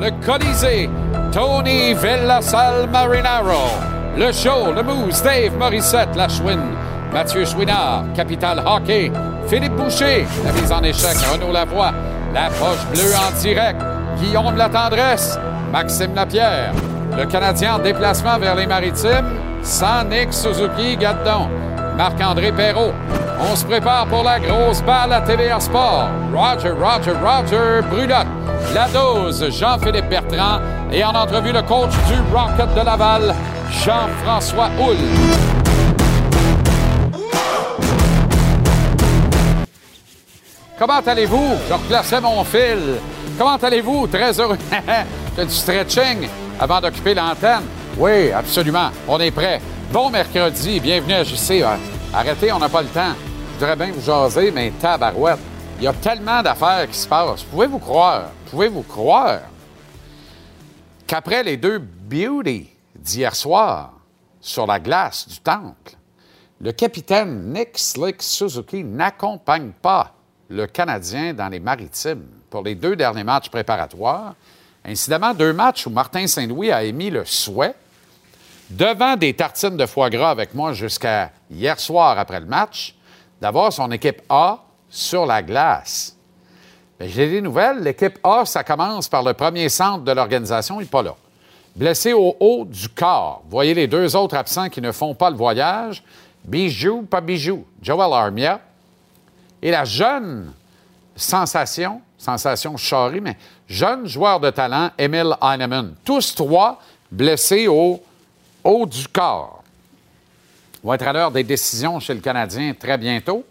Le Colisée, Tony Villasal Marinaro. Le show, le Moose, Dave Morissette, la Chouine, Mathieu Chouinard, Capital Hockey, Philippe Boucher, la mise en échec, Renaud Lavoie, la poche bleue en direct, Guillaume La Tendresse, Maxime Lapierre, le Canadien en déplacement vers les Maritimes, sans Nick Suzuki Gadon, Marc-André Perrault. On se prépare pour la grosse balle à TVA Sport. Roger, Roger, Roger Brulotte. La dose, Jean-Philippe Bertrand. Et en entrevue, le coach du Rocket de Laval, Jean-François Houle. Comment allez-vous? Je replaçais mon fil. Comment allez-vous? Très heureux. Fais du stretching avant d'occuper l'antenne. Oui, absolument. On est prêt. Bon mercredi. Bienvenue à JC. Euh, Arrêtez, on n'a pas le temps. Je voudrais bien vous jaser, mais tabarouette. Il y a tellement d'affaires qui se passent. Pouvez-vous croire? Pouvez-vous croire qu'après les deux beauty d'hier soir sur la glace du temple, le capitaine Nick Slick Suzuki n'accompagne pas le Canadien dans les maritimes pour les deux derniers matchs préparatoires? Incidemment, deux matchs où Martin Saint-Louis a émis le souhait, devant des tartines de foie gras avec moi jusqu'à hier soir après le match, d'avoir son équipe A sur la glace. J'ai des nouvelles. L'équipe A, ça commence par le premier centre de l'organisation, il n'est pas là. Blessé au haut du corps. Voyez les deux autres absents qui ne font pas le voyage. Bijou, pas bijou. Joel Armia. Et la jeune sensation, sensation charrie, mais jeune joueur de talent, Emil Heinemann. Tous trois blessés au haut du corps. On va être à l'heure des décisions chez le Canadien très bientôt.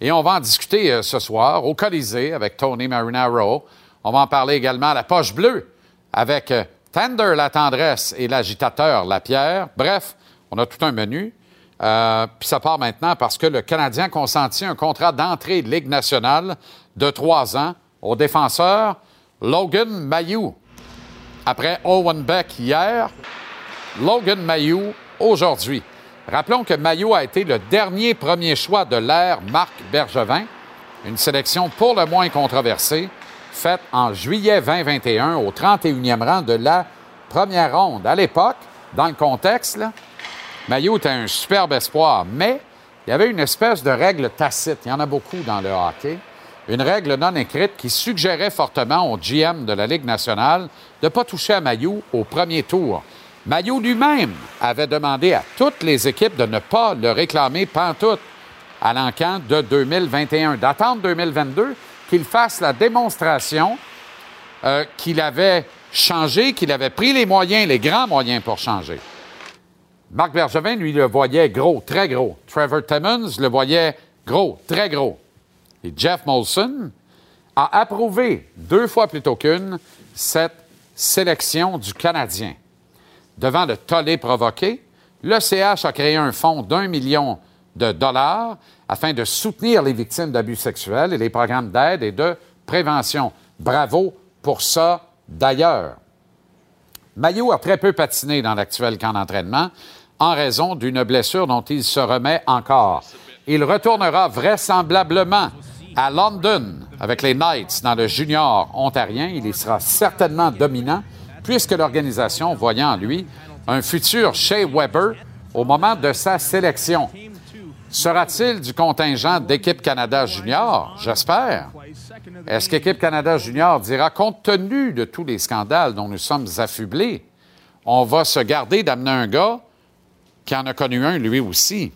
Et on va en discuter euh, ce soir au Colisée avec Tony Marinaro. On va en parler également à la poche bleue avec euh, Tender la tendresse et l'agitateur la pierre. Bref, on a tout un menu. Euh, Puis ça part maintenant parce que le Canadien consentit un contrat d'entrée de Ligue nationale de trois ans au défenseur Logan Mayou. Après Owen Beck hier, Logan Mayou aujourd'hui. Rappelons que Mayou a été le dernier premier choix de l'ère Marc Bergevin, une sélection pour le moins controversée, faite en juillet 2021 au 31e rang de la première ronde. À l'époque, dans le contexte, là, Maillot était un superbe espoir, mais il y avait une espèce de règle tacite. Il y en a beaucoup dans le hockey. Une règle non écrite qui suggérait fortement au GM de la Ligue nationale de ne pas toucher à Maillot au premier tour. Maillot lui-même avait demandé à toutes les équipes de ne pas le réclamer pantoute à l'encan de 2021, d'attendre 2022 qu'il fasse la démonstration euh, qu'il avait changé, qu'il avait pris les moyens, les grands moyens pour changer. Marc Bergevin, lui, le voyait gros, très gros. Trevor Timmons le voyait gros, très gros. Et Jeff Molson a approuvé deux fois plutôt qu'une cette sélection du Canadien. Devant le tollé provoqué, le CH a créé un fonds d'un million de dollars afin de soutenir les victimes d'abus sexuels et les programmes d'aide et de prévention. Bravo pour ça d'ailleurs. Maillot a très peu patiné dans l'actuel camp d'entraînement en raison d'une blessure dont il se remet encore. Il retournera vraisemblablement à London avec les Knights dans le junior ontarien. Il y sera certainement dominant puisque l'organisation voyant en lui un futur Shea Weber au moment de sa sélection. Sera-t-il du contingent d'équipe Canada Junior? J'espère. Est-ce qu'équipe Canada Junior dira, compte tenu de tous les scandales dont nous sommes affublés, on va se garder d'amener un gars qui en a connu un lui aussi?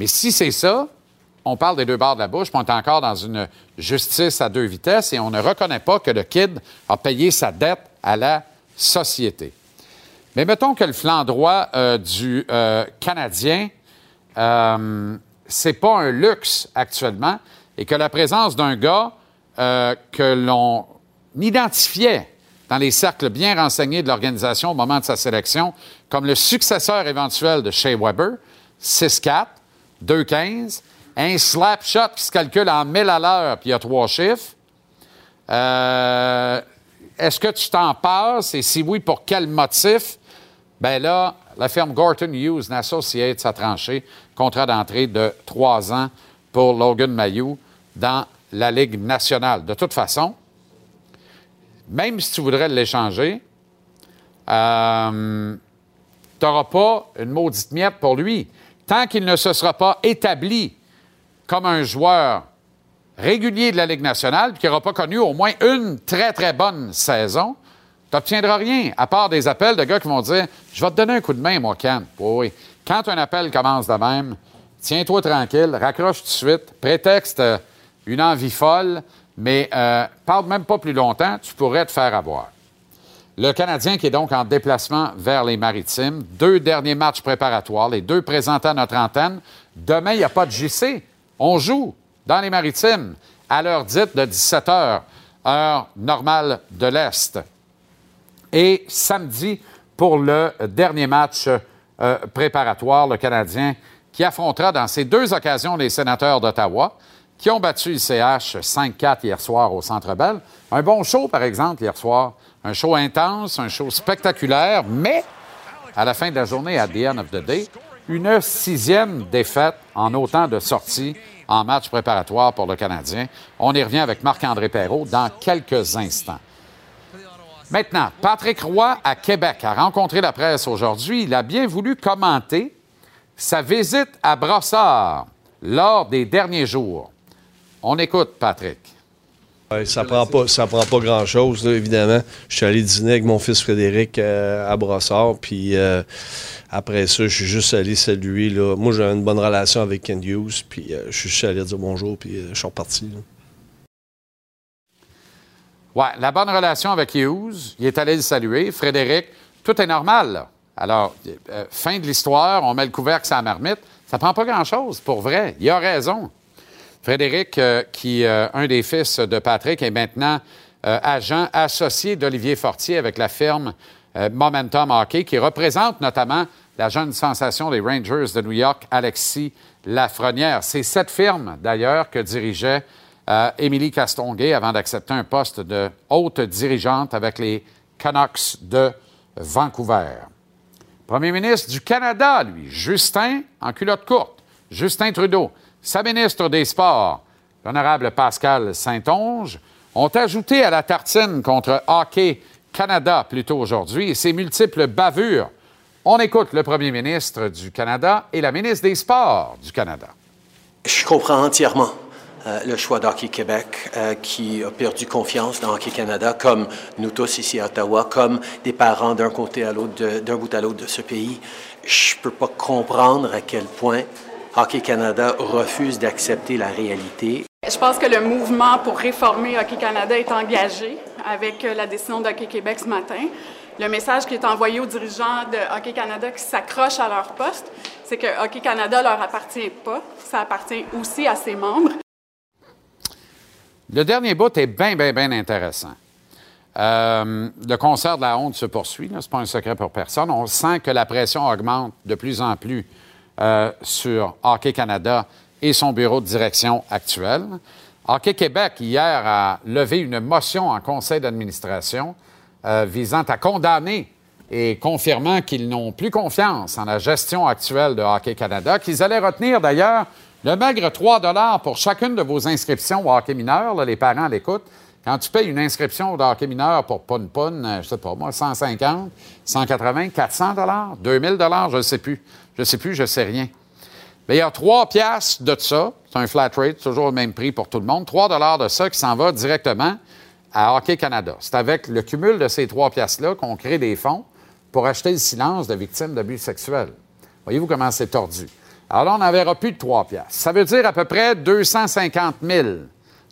Mais si c'est ça, on parle des deux bords de la bouche, puis on est encore dans une justice à deux vitesses et on ne reconnaît pas que le kid a payé sa dette à la société. Mais mettons que le flanc droit euh, du euh, Canadien, euh, c'est pas un luxe actuellement et que la présence d'un gars euh, que l'on identifiait dans les cercles bien renseignés de l'organisation au moment de sa sélection comme le successeur éventuel de Shea Weber, 6-4, 2-15, un slap shot qui se calcule en 1000 à l'heure, puis il y a trois chiffres. Est-ce que tu t'en passes? Et si oui, pour quel motif? Ben là, la firme Gorton Hughes Associates a tranché contrat d'entrée de trois ans pour Logan Mayou dans la Ligue nationale. De toute façon, même si tu voudrais l'échanger, euh, tu n'auras pas une maudite miette pour lui. Tant qu'il ne se sera pas établi comme un joueur régulier de la Ligue nationale, puis qui n'aura pas connu au moins une très, très bonne saison, tu n'obtiendras rien, à part des appels de gars qui vont dire Je vais te donner un coup de main, moi. Oui, oui. Quand un appel commence de même, tiens-toi tranquille, raccroche tout de suite, prétexte euh, une envie folle, mais euh, parle même pas plus longtemps, tu pourrais te faire avoir. Le Canadien qui est donc en déplacement vers les Maritimes, deux derniers matchs préparatoires, les deux présentés à notre antenne. Demain, il n'y a pas de JC. On joue dans les Maritimes à l'heure dite de 17 h, heure normale de l'Est. Et samedi, pour le dernier match euh, préparatoire, le Canadien qui affrontera dans ces deux occasions les sénateurs d'Ottawa, qui ont battu le CH 5-4 hier soir au Centre Bell. Un bon show, par exemple, hier soir. Un show intense, un show spectaculaire, mais à la fin de la journée, à the end of the day, une sixième défaite en autant de sorties en match préparatoire pour le Canadien. On y revient avec Marc-André Perrault dans quelques instants. Maintenant, Patrick Roy à Québec a rencontré la presse aujourd'hui. Il a bien voulu commenter sa visite à Brossard lors des derniers jours. On écoute, Patrick. Ouais, ça prend pas, ça prend pas grand-chose, là, évidemment. Je suis allé dîner avec mon fils Frédéric euh, à Brossard, puis euh, après ça, je suis juste allé saluer. Là. Moi, j'avais une bonne relation avec Ken Hughes, puis euh, je suis juste allé dire bonjour, puis je suis reparti. là. Ouais, la bonne relation avec Hughes, il est allé le saluer. Frédéric, tout est normal. Alors, fin de l'histoire, on met le couvercle sur la marmite. Ça prend pas grand-chose, pour vrai. Il a raison. Frédéric, euh, qui euh, un des fils de Patrick, est maintenant euh, agent associé d'Olivier Fortier avec la firme Momentum Hockey, qui représente notamment la jeune sensation des Rangers de New York, Alexis Lafrenière. C'est cette firme, d'ailleurs, que dirigeait Émilie Castonguay avant d'accepter un poste de haute dirigeante avec les Canucks de Vancouver. Premier ministre du Canada, lui, Justin, en culotte courte, Justin Trudeau, sa ministre des Sports, l'honorable Pascal Saint-Onge, ont ajouté à la tartine contre Hockey Canada plus tôt aujourd'hui ses multiples bavures. On écoute le premier ministre du Canada et la ministre des Sports du Canada. Je comprends entièrement euh, le choix d'Hockey Québec euh, qui a perdu confiance dans Hockey Canada, comme nous tous ici à Ottawa, comme des parents d'un côté à l'autre, d'un bout à l'autre de ce pays. Je peux pas comprendre à quel point Hockey Canada refuse d'accepter la réalité. Je pense que le mouvement pour réformer Hockey Canada est engagé avec euh, la décision d'Hockey Québec ce matin. Le message qui est envoyé aux dirigeants de Hockey Canada qui s'accrochent à leur poste, c'est que Hockey Canada leur appartient pas, ça appartient aussi à ses membres. Le dernier bout est bien, bien, bien intéressant. Euh, le concert de la honte se poursuit, ce n'est pas un secret pour personne. On sent que la pression augmente de plus en plus euh, sur Hockey Canada et son bureau de direction actuel. Hockey Québec, hier, a levé une motion en conseil d'administration euh, visant à condamner et confirmant qu'ils n'ont plus confiance en la gestion actuelle de Hockey Canada, qu'ils allaient retenir d'ailleurs le maigre 3 pour chacune de vos inscriptions au hockey mineur. Les parents l'écoutent. Quand tu payes une inscription au hockey mineur pour Pun Pun, euh, je sais pas moi, 150, 180, 400 2000 je ne sais plus. Je ne sais plus, je ne sais rien. Bien, il y a 3 piastres de ça. C'est un flat rate, toujours le même prix pour tout le monde. 3 dollars de ça qui s'en va directement à Hockey Canada. C'est avec le cumul de ces 3 piastres-là qu'on crée des fonds pour acheter le silence de victimes d'abus sexuels. Voyez-vous comment c'est tordu. Alors là, on n'en verra plus de 3 piastres. Ça veut dire à peu près 250 000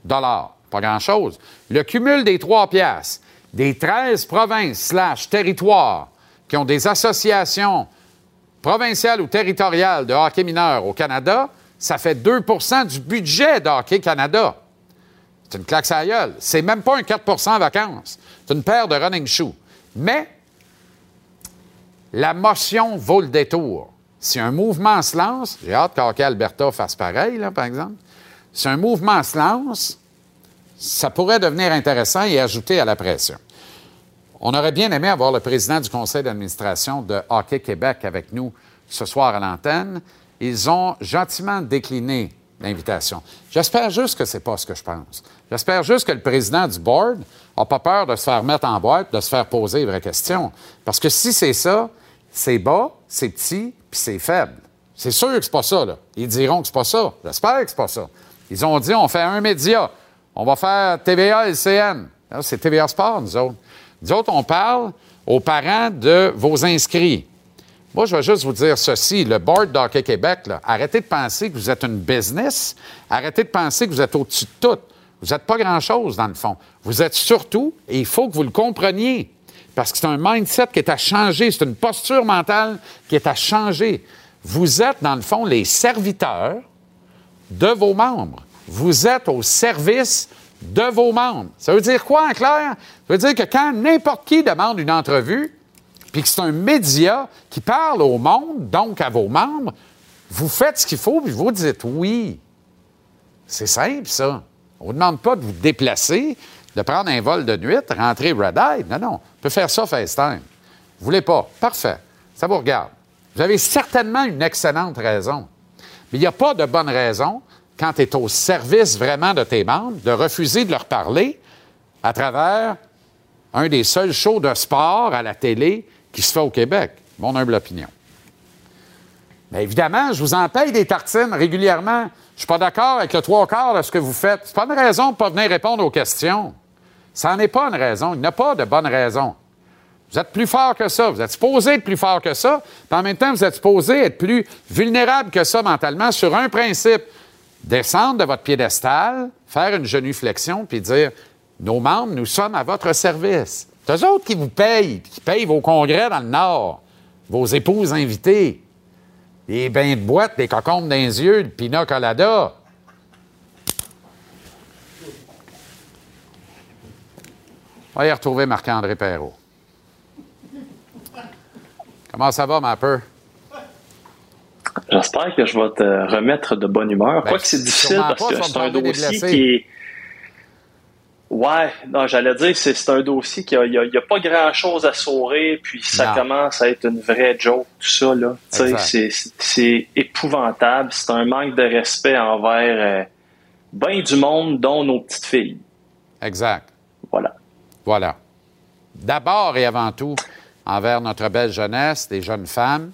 dollars. Pas grand-chose. Le cumul des 3 piastres, des 13 provinces slash territoires qui ont des associations provinciales ou territoriales de hockey mineur au Canada, ça fait 2% du budget de Hockey Canada. C'est une claque à gueule. C'est même pas un 4% en vacances. C'est une paire de running shoes. Mais la motion vaut le détour. Si un mouvement se lance, j'ai hâte qu'Hockey Alberta fasse pareil, là, par exemple. Si un mouvement se lance, ça pourrait devenir intéressant et ajouter à la pression. On aurait bien aimé avoir le président du conseil d'administration de Hockey Québec avec nous ce soir à l'antenne. Ils ont gentiment décliné l'invitation. J'espère juste que c'est pas ce que je pense. J'espère juste que le président du board n'a pas peur de se faire mettre en boîte, de se faire poser les vraies questions. Parce que si c'est ça, c'est bas, c'est petit, puis c'est faible. C'est sûr que c'est pas ça, là. Ils diront que c'est pas ça. J'espère que c'est pas ça. Ils ont dit on fait un média. On va faire TVA et CN. C'est TVA Sport, nous autres. Nous on parle aux parents de vos inscrits. Moi, je vais juste vous dire ceci. Le Board d'Hockey Québec, arrêtez de penser que vous êtes une business. Arrêtez de penser que vous êtes au-dessus de tout. Vous n'êtes pas grand-chose, dans le fond. Vous êtes surtout, et il faut que vous le compreniez, parce que c'est un mindset qui est à changer, c'est une posture mentale qui est à changer. Vous êtes, dans le fond, les serviteurs de vos membres. Vous êtes au service de vos membres. Ça veut dire quoi en clair? Ça veut dire que quand n'importe qui demande une entrevue, puis que c'est un média qui parle au monde, donc à vos membres, vous faites ce qu'il faut, puis vous dites oui. C'est simple, ça. On ne vous demande pas de vous déplacer, de prendre un vol de nuit, rentrer Red Eye. Non, non. On peut faire ça FaceTime. Vous voulez pas? Parfait. Ça vous regarde. Vous avez certainement une excellente raison. Mais il n'y a pas de bonne raison, quand tu es au service vraiment de tes membres, de refuser de leur parler à travers un des seuls shows de sport à la télé qui se fait au Québec. Mon humble opinion. Mais évidemment, je vous en paye des tartines régulièrement. Je suis pas d'accord avec le trois quarts de ce que vous faites. C'est pas une raison de ne pas venir répondre aux questions. Ça n'en est pas une raison. Il n'y a pas de bonne raison. Vous êtes plus fort que ça. Vous êtes supposé être plus fort que ça. Puis en même temps, vous êtes supposé être plus vulnérable que ça mentalement sur un principe. Descendre de votre piédestal, faire une genuflexion, puis dire Nos membres, nous sommes à votre service. C'est eux autres qui vous payent, qui payent vos congrès dans le Nord, vos épouses invitées, les bains de boîte, les cocombes dans les yeux, le pina colada. On va y retrouver Marc-André Perrault. Comment ça va, ma peur? J'espère que je vais te remettre de bonne humeur. Ben, Quoi que c'est difficile parce que c'est un dossier qui est. Ouais, non, j'allais dire, c'est un dossier qui a, y a, il y a pas grand chose à sourire, puis ça Non. commence à être une vraie joke, tout ça, là. Tu sais, Exact. c'est- épouvantable. C'est un manque de respect envers euh, ben du monde, dont nos petites filles. Exact. Voilà. Voilà. D'abord et avant tout, envers notre belle jeunesse, des jeunes femmes,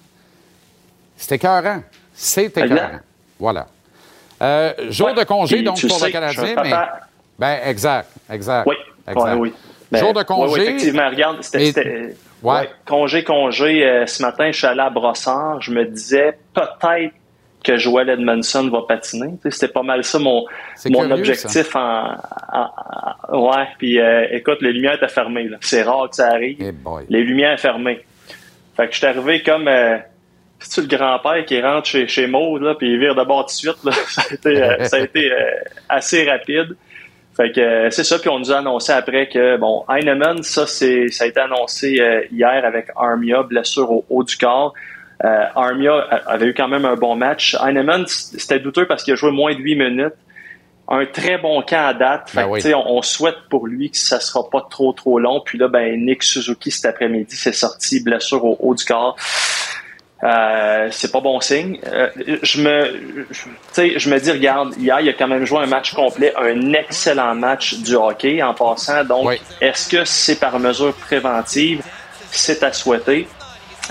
c'est écœurant. C'est écœurant. Voilà. Euh, jour Ouais. de congé, Puis donc, pour sais, le Canadien, mais. Ben, exact, exact. Oui, exact. oui. Ben, Jour de congé. ouais, effectivement, regarde, c'était. Ouais. ouais, congé, congé. euh, ce matin, je suis allé à Brossard. Je me disais peut-être que Joel Edmondson va patiner. C'était pas mal ça mon, mon curieux, objectif en, en- en- Ouais, puis euh, écoute, les lumières étaient fermées. C'est rare que ça arrive. Eh. Les lumières fermées. Fait que je suis arrivé comme. Euh, c'est-tu le grand-père qui rentre chez, chez Maud, là, puis il vire d'abord tout de suite, là. Ça a été, euh, ça a été euh, assez rapide. Fait que euh, c'est ça, puis on nous a annoncé après que, bon, Heinemann, ça, c'est, ça a été annoncé hier avec Armia, blessure au haut du corps. Euh, Armia avait eu quand même un bon match. Heinemann, c'était douteux parce qu'il a joué moins de 8 minutes. Un très bon camp à date. Fait Ben que, oui. tu sais, on, on souhaite pour lui que ça sera pas trop, trop long. Puis là, ben, Nick Suzuki, cet après-midi, c'est sorti, blessure au haut du corps. Euh, c'est pas bon signe. Euh, je me, je, tu sais, je me dis, regarde, hier, il a quand même joué un match complet, un excellent match du hockey en passant. Donc, Oui. est-ce que c'est par mesure préventive? C'est à souhaiter.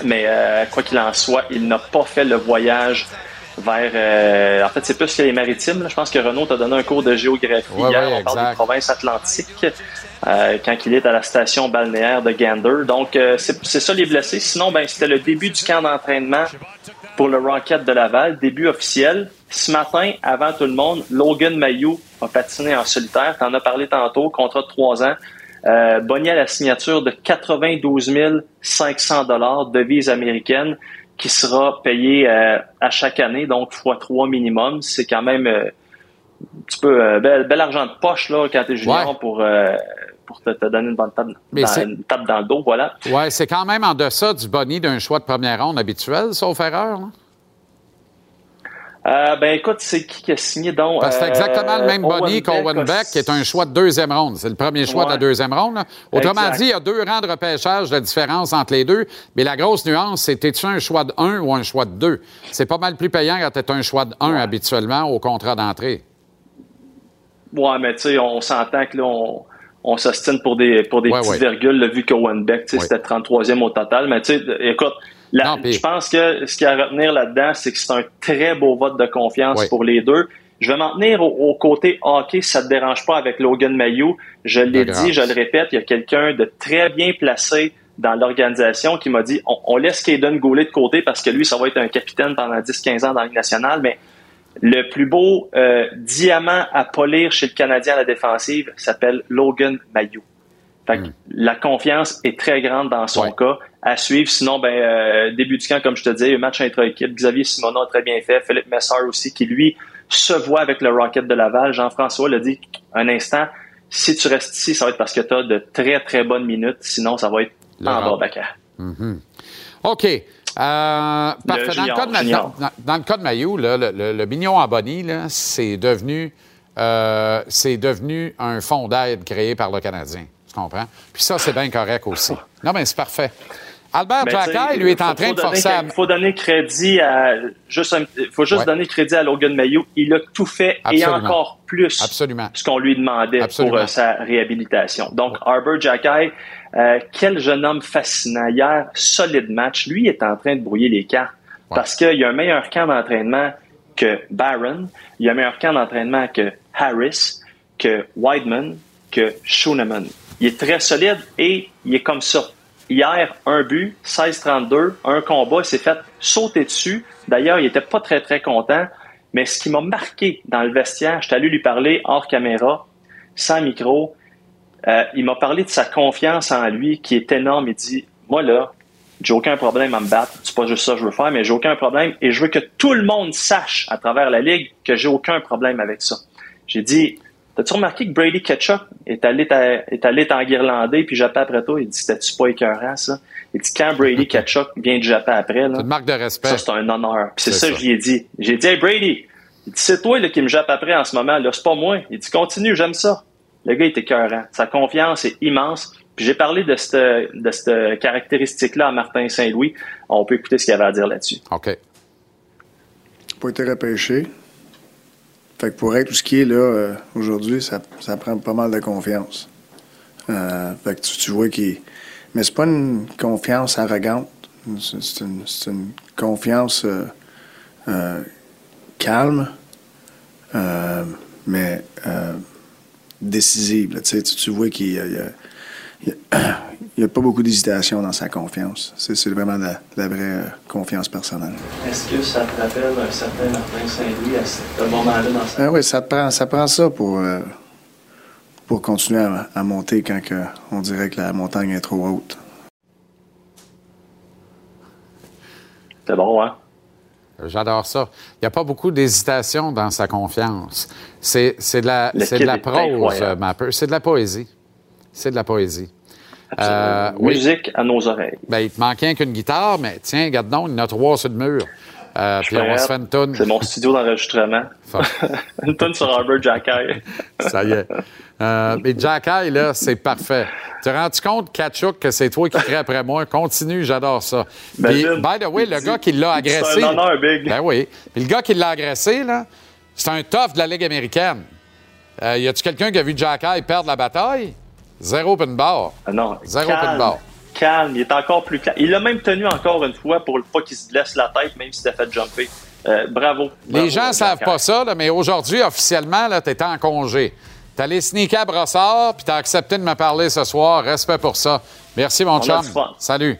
Mais euh, quoi qu'il en soit, il n'a pas fait le voyage vers. euh, en fait, c'est plus que les maritimes. là. Je pense que Renaud t'a donné un cours de géographie Ouais, hier. ouais, On parle des provinces atlantiques euh, quand il est à la station balnéaire de Gander. Donc, euh, c'est ça les blessés. Sinon, ben, c'était le début du camp d'entraînement pour le Rocket de Laval, début officiel. Ce matin, avant tout le monde, Logan Mayou a patiné en solitaire. T'en as parlé tantôt, contrat de trois ans. Euh, Bonnier à la signature de 92 500 dollars devise américaine qui sera payée euh, à chaque année, donc fois trois minimum. C'est quand même euh, un petit peu euh, bel, bel argent de poche là quand t'es junior Ouais. pour pour te, te donner une bonne tape, dans, c'est- une tape dans le dos, voilà. Ouais, c'est quand même en deçà du boni d'un choix de première ronde habituel, sauf erreur. Euh, ben écoute, c'est qui qui a signé donc? Parce que c'est Euh, exactement le même Owen boni Beck qu'Owen Beck, qui est un choix de deuxième ronde. C'est le premier choix de la deuxième ronde. là. Autrement Exact. dit, il y a deux rangs de repêchage de différence entre les deux. Mais la grosse nuance, c'est t'es-tu un choix de 1 ou un choix de 2? C'est pas mal plus payant quand t'es un choix de 1 habituellement au contrat d'entrée. Ouais, mais tu sais, on s'entend que là, on, on s'ostine pour des, pour des Ouais, petites virgules, là, vu qu'Owen Beck, c'était 33e au total. Mais tu sais, écoute, la- Non, puis- je pense que ce qu'il y a à retenir là-dedans, c'est que c'est un très beau vote de confiance pour les deux. Je vais m'en tenir au, au côté hockey, si ça te dérange pas avec Logan Mayou. Je l'ai dit, je le répète, il y a quelqu'un de très bien placé dans l'organisation qui m'a dit on, on laisse Kaden Goulet de côté parce que lui, ça va être un capitaine pendant 10-15 ans dans la Ligue nationale, mais le plus beau euh, diamant à polir chez le Canadien à la défensive s'appelle Logan Mayou. Fait que La confiance est très grande dans son Hmm. Ouais. cas. À suivre, sinon, ben, euh, début du camp, comme je te disais, un match intra-équipe. Xavier Simonon a très bien fait. Philippe Messard aussi, qui lui se voit avec le Rocket de Laval. Jean-François l'a dit un instant. Si tu restes ici, ça va être parce que tu as de très, très bonnes minutes. Sinon, ça va être Le en rang. bas backer. OK. Euh, parfait. Dans le, cas de, Ma- junior. dans, dans le cas de Mayou, là, le, le, le mignon en bonnie, c'est devenu, euh, c'est devenu un fonds d'aide créé par le Canadien. Tu comprends? Puis ça, c'est bien correct aussi. Non, mais c'est parfait. Albert Ben, Jacquet, lui, est en train de forcer. Il faut donner crédit à. Juste un- faut juste Ouais. donner crédit à Logan Mayou. Il a tout fait Absolument. et encore plus Absolument. ce qu'on lui demandait Absolument. pour euh, sa réhabilitation. Donc, Arbor Jacquet, euh, quel jeune homme fascinant. Hier, solide match. Lui est en train de brouiller les cartes parce qu'il y a un meilleur camp d'entraînement que Barron. Il y a un meilleur camp d'entraînement que Harris, que Weidman, que Schooneman. Il est très solide et il est comme ça. Hier, un but, 16-32, un combat, il s'est fait sauter dessus. D'ailleurs, il était pas très, très content. Mais ce qui m'a marqué dans le vestiaire, je suis allé lui parler hors caméra, sans micro. Euh, il m'a parlé de sa confiance en lui qui est énorme. Il dit, moi là, j'ai aucun problème à me battre. C'est pas juste ça que je veux faire, mais j'ai aucun problème et je veux que tout le monde sache à travers la ligue que j'ai aucun problème avec ça. J'ai dit, t'as-tu remarqué que Brady Ketchup est allé t'a- est allé t'enguirlander puis japper après toi? Il dit, c'était-tu pas écœurant, ça? Il dit, quand Brady Ketchup vient de japper après, là, C'est une marque de respect. ça, c'est un honneur. Puis c'est C'est ça, ça. que je lui ai dit. J'ai dit, hey Brady, il dit, c'est toi là, qui me jappe après en ce moment. Là, c'est pas moi. Il dit, continue, j'aime ça. Le gars était cœurant. Sa confiance est immense. Puis j'ai parlé de cette, de cette caractéristique-là à Martin Saint-Louis. On peut écouter ce qu'il avait à dire là-dessus. OK. pas été repêché. Fait que pour être tout ce qui est là euh, aujourd'hui, ça, ça prend pas mal de confiance. Euh, fait que tu, tu vois qu'il. Mais c'est pas une confiance arrogante. C'est une, une confiance euh, euh, calme, euh, mais euh, décisive. tu, tu vois qu'il y a, il y a- il y a- pas beaucoup d'hésitation dans sa confiance. C'est vraiment de la, vraie euh, confiance personnelle. Est-ce que ça te rappelle un certain Martin Saint-Louis à ce moment-là dans sa Ah oui, ça prend, ça prend ça pour, euh, pour continuer à, à monter quand que on dirait que la montagne est trop haute. C'est bon, hein? J'adore ça. Il n'y a pas beaucoup d'hésitation dans sa confiance. C'est c'est de la, de la prose, Mapper. C'est de la poésie. C'est de la poésie. Euh, oui. Musique à nos oreilles. Ben, il te manquait qu'une guitare, mais tiens, regarde donc, il y en a trois sur le mur. Euh, puis on se une. C'est mon studio d'enregistrement. Une tonne sur Albert Jacquet. ça y est. Euh, mais Jack Eye, là, c'est parfait. Tu te rends-tu compte, Kachuk, que c'est toi qui crée après moi? Continue, j'adore ça. Puis, Imagine, by the way, le dit- gars qui l'a agressé. C'est un honneur, Big. Ben oui. Puis le gars qui l'a agressé, là, c'est un tough de la Ligue américaine. Euh, y a-tu quelqu'un qui a vu Jack Eye perdre la bataille? Zéro open bar. Ah non, Zéro calme, open bar. calme, il est encore plus calme. Il l'a même tenu encore une fois pour pas qu'il se blesse la tête, même s'il s'était fait jumper. euh, bravo. Les Bravo, gens ne savent pas ça, là, mais aujourd'hui, officiellement, tu étais en congé. Tu allé sneaker à Brossard, puis tu as accepté de me parler ce soir. Respect pour ça. Merci, mon a chum. Salut.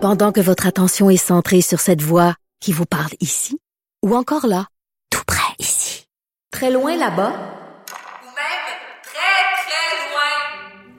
Pendant que votre attention est centrée sur cette voix qui vous parle ici, ou encore là, tout près ici, très loin là-bas, ou même très, très loin.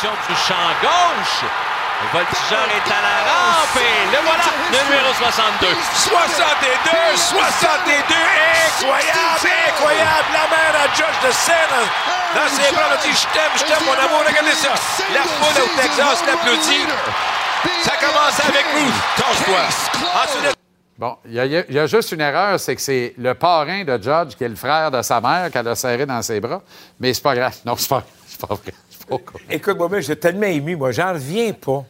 Du champ gauche. Le voltigeur est à la rampe et le voilà, numéro 62. 62, 62, incroyable, incroyable. La mère à Josh de Seine dans ses bras, elle dit Je t'aime, je t'aime, mon amour. Regardez ça. La foule au Texas l'applaudit. Ça commence avec Ruth. Cache-toi. Ensuite, Bon, il y, a- il y a juste une erreur, c'est que c'est le parrain de Judge qui est le frère de sa mère qu'elle a serré dans ses bras. Mais c'est pas grave. Non, c'est pas, c'est pas vrai. Écoute, moi, moi, j'ai tellement ému, moi, j'en reviens pas.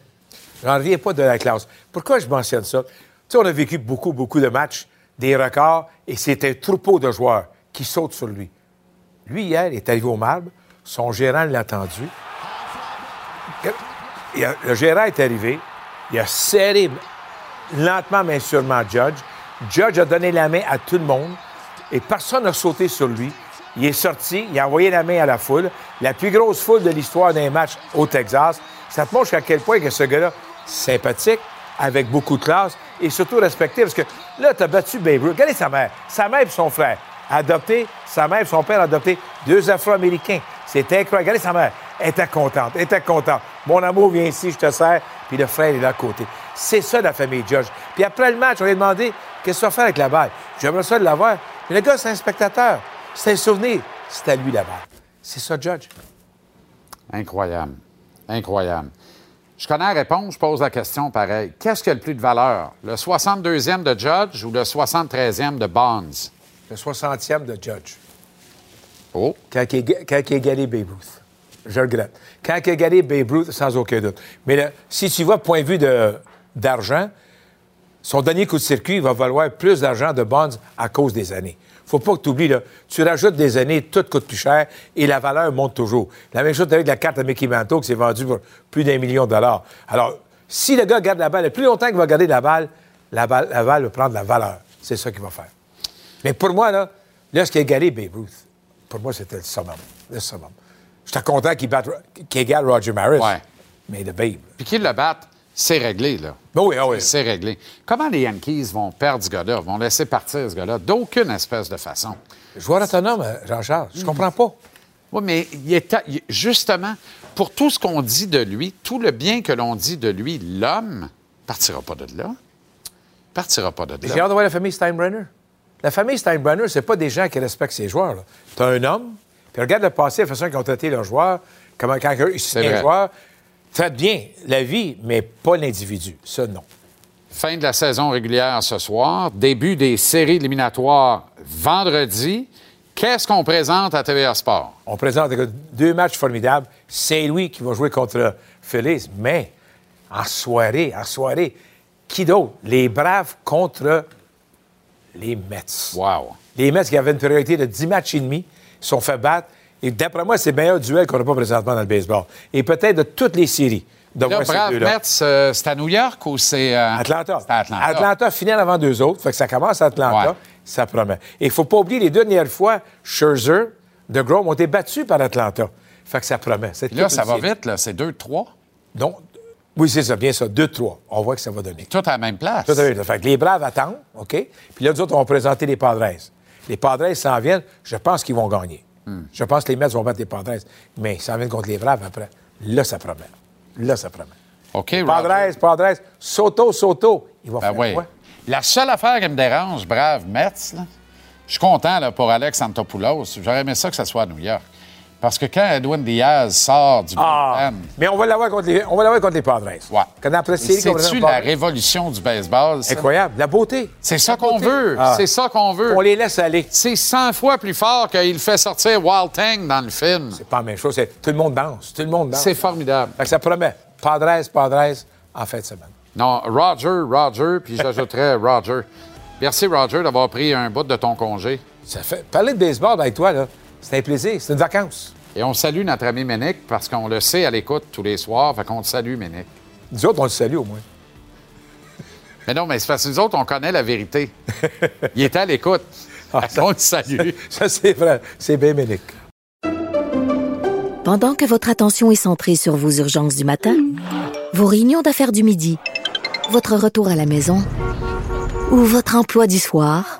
J'en reviens pas de la classe. Pourquoi je mentionne ça? Tu sais, on a vécu beaucoup, beaucoup de matchs, des records, et c'est un troupeau de joueurs qui sautent sur lui. Lui, hier, il est arrivé au marbre, son gérant l'a attendu. Le gérant est arrivé, il a serré lentement mais sûrement Judge. Judge a donné la main à tout le monde et personne n'a sauté sur lui. Il est sorti, il a envoyé la main à la foule, la plus grosse foule de l'histoire d'un match au Texas. Ça te montre à quel point que ce gars-là, sympathique, avec beaucoup de classe et surtout respecté. Parce que là, tu as battu Babe Ruth. Regardez sa mère. Sa mère et son frère. Adopté, sa mère et son père adopté deux Afro-Américains. C'est incroyable. Regardez sa mère. Elle était contente. Elle était contente. Mon amour, viens ici, je te sers. Puis le frère est là à côté. C'est ça, la famille Judge. Puis après le match, on lui a demandé qu'est-ce que tu vas faire avec la balle? J'aimerais ça de l'avoir. Mais le gars, c'est un spectateur. C'est un souvenir. C'est à lui la balle. C'est ça, Judge. Incroyable. Incroyable. Je connais la réponse, je pose la question pareil. Qu'est-ce qui a le plus de valeur? Le 62e de Judge ou le 73e de Bonds? Le 60e de Judge. Oh, quand il, est- quand il a Babe Ruth. Je regrette. Quand il a égalé Babe Ruth, sans aucun doute. Mais là, si tu vois point de vue de- d'argent, son dernier coup de circuit va valoir plus d'argent de Bonds à cause des années. Faut pas que tu oublies, là, tu rajoutes des années, tout coûte plus cher et la valeur monte toujours. La même chose avec la carte à Mickey Mantle qui s'est vendue pour plus d'un million de dollars. Alors, si le gars garde la balle, le plus longtemps qu'il va garder la balle, la balle, la balle va prendre la valeur. C'est ça qu'il va faire. Mais pour moi, là, là, ce qui a égalé Babe Ruth, pour moi, c'était le summum. Le summum. J'étais content qu'il batte, qu'il égale Roger Maris. Ouais. Mais le Babe. puis qu'ils le battent, c'est réglé, là. Ben oui, ah oui. C'est réglé. Comment les Yankees vont perdre ce gars-là, vont laisser partir ce gars-là? D'aucune espèce de façon? Joueur autonome, euh, Jean-Charles, je comprends pas. Oui, mais il est à- justement, pour tout ce qu'on dit de lui, tout le bien que l'on dit de lui, l'homme partira pas de là. Partira pas de J'ai hâte là. de voir la famille Steinbrenner. La famille Steinbrenner, c'est pas des gens qui respectent ses joueurs. Tu as un homme, puis regarde le passé, la façon qu'ils ont traité leurs joueurs, comment quand ils signent vrai. un Traite bien la vie, mais pas l'individu. Ça, non. Fin de la saison régulière ce soir, début des séries éliminatoires vendredi. Qu'est-ce qu'on présente à TVA Sport? On présente deux matchs formidables. Saint-Louis qui va jouer contre Phillies, mais en soirée, en soirée, qui d'autre? Les Braves contre les Mets. Wow. Les Mets qui avaient une priorité de 10 matchs et demi sont fait battre. Et d'après moi, c'est le meilleur duel qu'on n'a pas présentement dans le baseball. Et peut-être de toutes les séries. De Là, Brave. Mets, euh, c'est à New York ou c'est. euh, Atlanta. C'est à Atlanta? Atlanta finale avant deux autres. Fait que ça commence à Atlanta. Ouais. Ça promet. Et il faut pas oublier, les deux dernières fois, Scherzer, de Grom ont été battus par Atlanta. Fait que ça promet. Là, ça va série. vite, là. C'est 2-3. Donc, oui, c'est ça, bien ça. 2-3. On voit que ça va donner. Tout à la même place. Tout à fait. Fait que les Braves attendent, OK? Puis là, nous autres, on va présenter les Padres. Les Padres s'en viennent. Je pense qu'ils vont gagner. Hmm. Je pense que les Mets vont battre les Padres. Mais s'en viennent contre les Braves après. Là, ça promet. Là, ça promet. OK. Padres, Padres, Soto, Soto. Ils vont Ben faire oui. quoi? La seule affaire qui me dérange, brave Mets, là, je suis content là, pour Alex Antopoulos. J'aurais aimé ça que ça soit à New York. Parce que quand Edwin Diaz sort du Ah, mais on va l'avoir contre les, on va l'avoir contre les Padres. Ouais. Quand après c'est-tu la révolution du baseball? ça? Incroyable. La beauté. C'est ça qu'on veut. Ah. C'est ça qu'on veut. On les laisse aller. C'est 100 fois plus fort qu'il fait sortir Wild Tang dans le film. C'est pas la même chose. Tout le monde danse. Tout le monde danse. C'est formidable. Fait que ça promet. Padres, Padres, en fin de semaine. Non, Roger, Roger, puis j'ajouterais Roger. Merci, Roger, d'avoir pris un bout de ton congé. Ça fait... Parler de baseball avec toi, là, c'est un plaisir. C'est une vacance. Et on salue notre ami Ménic parce qu'on le sait à l'écoute tous les soirs. Fait qu'on te salue, Ménic. Nous autres, on le salue au moins. Mais non, mais c'est parce que nous autres, on connaît la vérité. Il était à l'écoute. Ah, qu'on le salue. Ça, c'est vrai. C'est bien Ménic. Pendant que votre attention est centrée sur vos urgences du matin, vos réunions d'affaires du midi, votre retour à la maison ou votre emploi du soir,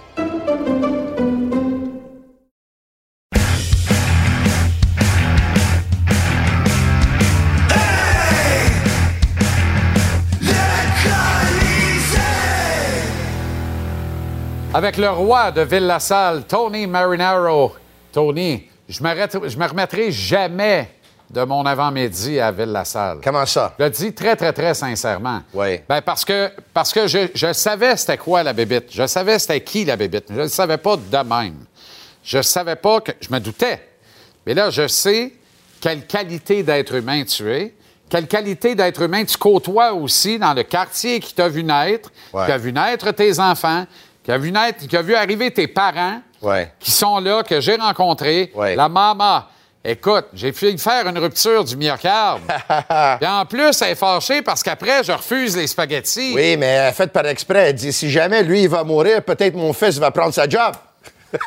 Avec le roi de Ville-la-Salle, Tony Marinaro. Tony, je me, je me remettrai jamais de mon avant-midi à Ville-la-Salle. Comment ça? Je le dis très, très, très sincèrement. Oui. Ben parce que, parce que je, je savais c'était quoi la bébite. Je savais c'était qui la bébite. Je ne savais pas de même. Je savais pas que. Je me doutais. Mais là, je sais quelle qualité d'être humain tu es, quelle qualité d'être humain tu côtoies aussi dans le quartier qui t'a vu naître, Ouais. qui a vu naître tes enfants, qui a vu naître, qui a vu arriver tes parents, Ouais. qui sont là, que j'ai rencontrés. Ouais. La maman. Écoute, j'ai failli faire une rupture du myocarde. Et en plus, elle est fâchée parce qu'après, je refuse les spaghettis. Oui, mais elle fait par exprès. Elle dit si jamais lui, il va mourir, peut-être mon fils va prendre sa job.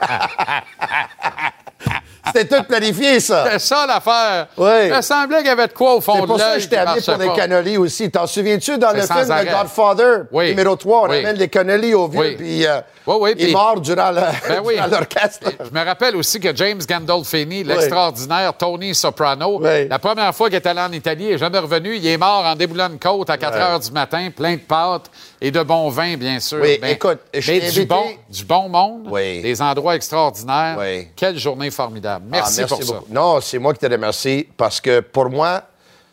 C'était tout planifié, ça. C'est ça l'affaire. Oui. Il me semblait qu'il y avait de quoi au fond C'est de pour ça l'œil que je t'ai amené pour des pas. cannolis aussi. T'en souviens-tu dans C'est le film arrêt. The Godfather, Oui. numéro 3, on Oui. amène les cannolis au vieux, Oui. puis euh, Oui, oui, il puis- meurt durant Ben l'orchestre. Je me rappelle aussi que James Gandolfini, l'extraordinaire Tony Soprano, la première fois qu'il est allé en Italie, il n'est jamais revenu. Il est mort en déboulant une côte à 4 Ouais. heures du matin, plein de pâtes et de bon vin, bien sûr. Oui, Ben, écoute, je mais du bon, du bon monde, des endroits extraordinaires. Quelle journée formidable. Ah, Merci, pour ça. beaucoup. Non, c'est moi qui te remercie parce que pour moi,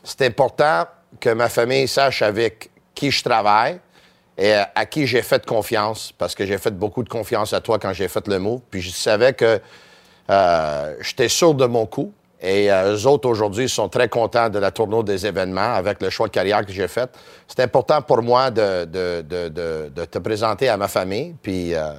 c'est important que ma famille sache avec qui je travaille et euh, à qui j'ai fait confiance parce que j'ai fait beaucoup de confiance à toi quand j'ai fait le move. Puis je savais que euh, j'étais sûr de mon coup. Et euh, eux autres, aujourd'hui, sont très contents de la tournée des événements avec le choix de carrière que j'ai fait. C'est important pour moi de, de- de- de- de te présenter à ma famille. Puis euh,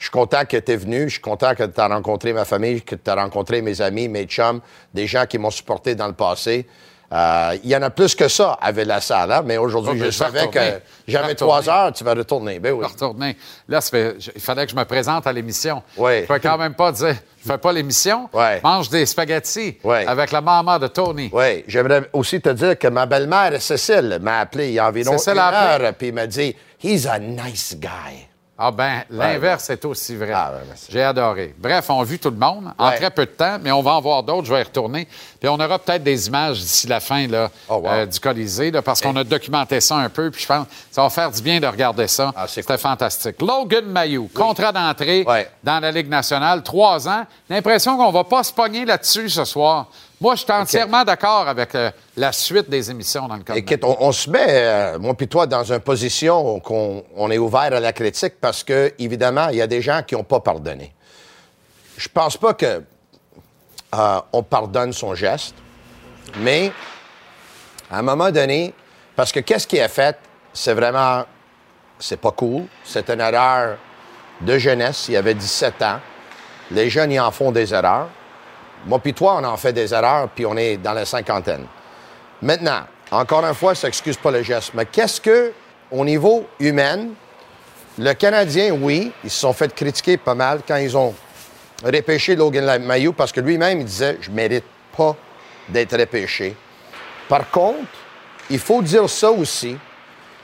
je suis content que tu es venu. Je suis content que tu as rencontré ma famille, que tu as rencontré mes amis, mes chums, des gens qui m'ont supporté dans le passé. Euh, Il y en a plus que ça à Ville-la-Salle, hein, mais aujourd'hui, Oh, je ben, je savais que retourner. J'avais trois heures, tu vas retourner. Ben oui. Je vais retourner. Là, ça fait- je- il fallait que je me présente à l'émission. Oui. Je peux quand même pas dire, je fais pas l'émission. Ouais. Mange des spaghettis avec la maman de Tony. Oui, j'aimerais aussi te dire que ma belle-mère, Cécile, m'a appelé il y a environ Cécile une heure, puis il m'a dit « He's a nice guy Ah ben, l'inverse est aussi vrai. Ah. J'ai adoré. Bref, on a vu tout le monde en très peu de temps, mais on va en voir d'autres. Je vais y retourner. Puis on aura peut-être des images d'ici la fin là, Oh, wow. euh, du Colisée, là, parce qu'on a documenté ça un peu. Puis je pense que ça va faire du bien de regarder ça. Ah, c'est C'était fantastique. Logan Mayou, contrat d'entrée Ouais. dans la Ligue nationale, trois ans. L'impression qu'on va pas se pogner là-dessus ce soir. Moi, je suis entièrement d'accord avec euh, la suite des émissions dans le ». cadre. Écoute, on, on se met, euh, moi puis toi, dans une position qu'on on est ouvert à la critique parce que, évidemment, il y a des gens qui n'ont pas pardonné. Je pense pas que euh, on pardonne son geste, mais à un moment donné, parce que qu'est-ce qui a fait, c'est vraiment, c'est pas cool. C'est une erreur de jeunesse. Il y avait 17 ans. Les jeunes, ils en font des erreurs. Moi puis toi, on en fait des erreurs, puis on est dans la cinquantaine. Maintenant, encore une fois, ça n'excuse pas le geste, mais qu'est-ce que, au niveau humain, le Canadien, oui, ils se sont fait critiquer pas mal quand ils ont repêché Logan Mayou parce que lui-même, il disait Je mérite pas d'être repêché. Par contre, il faut dire ça aussi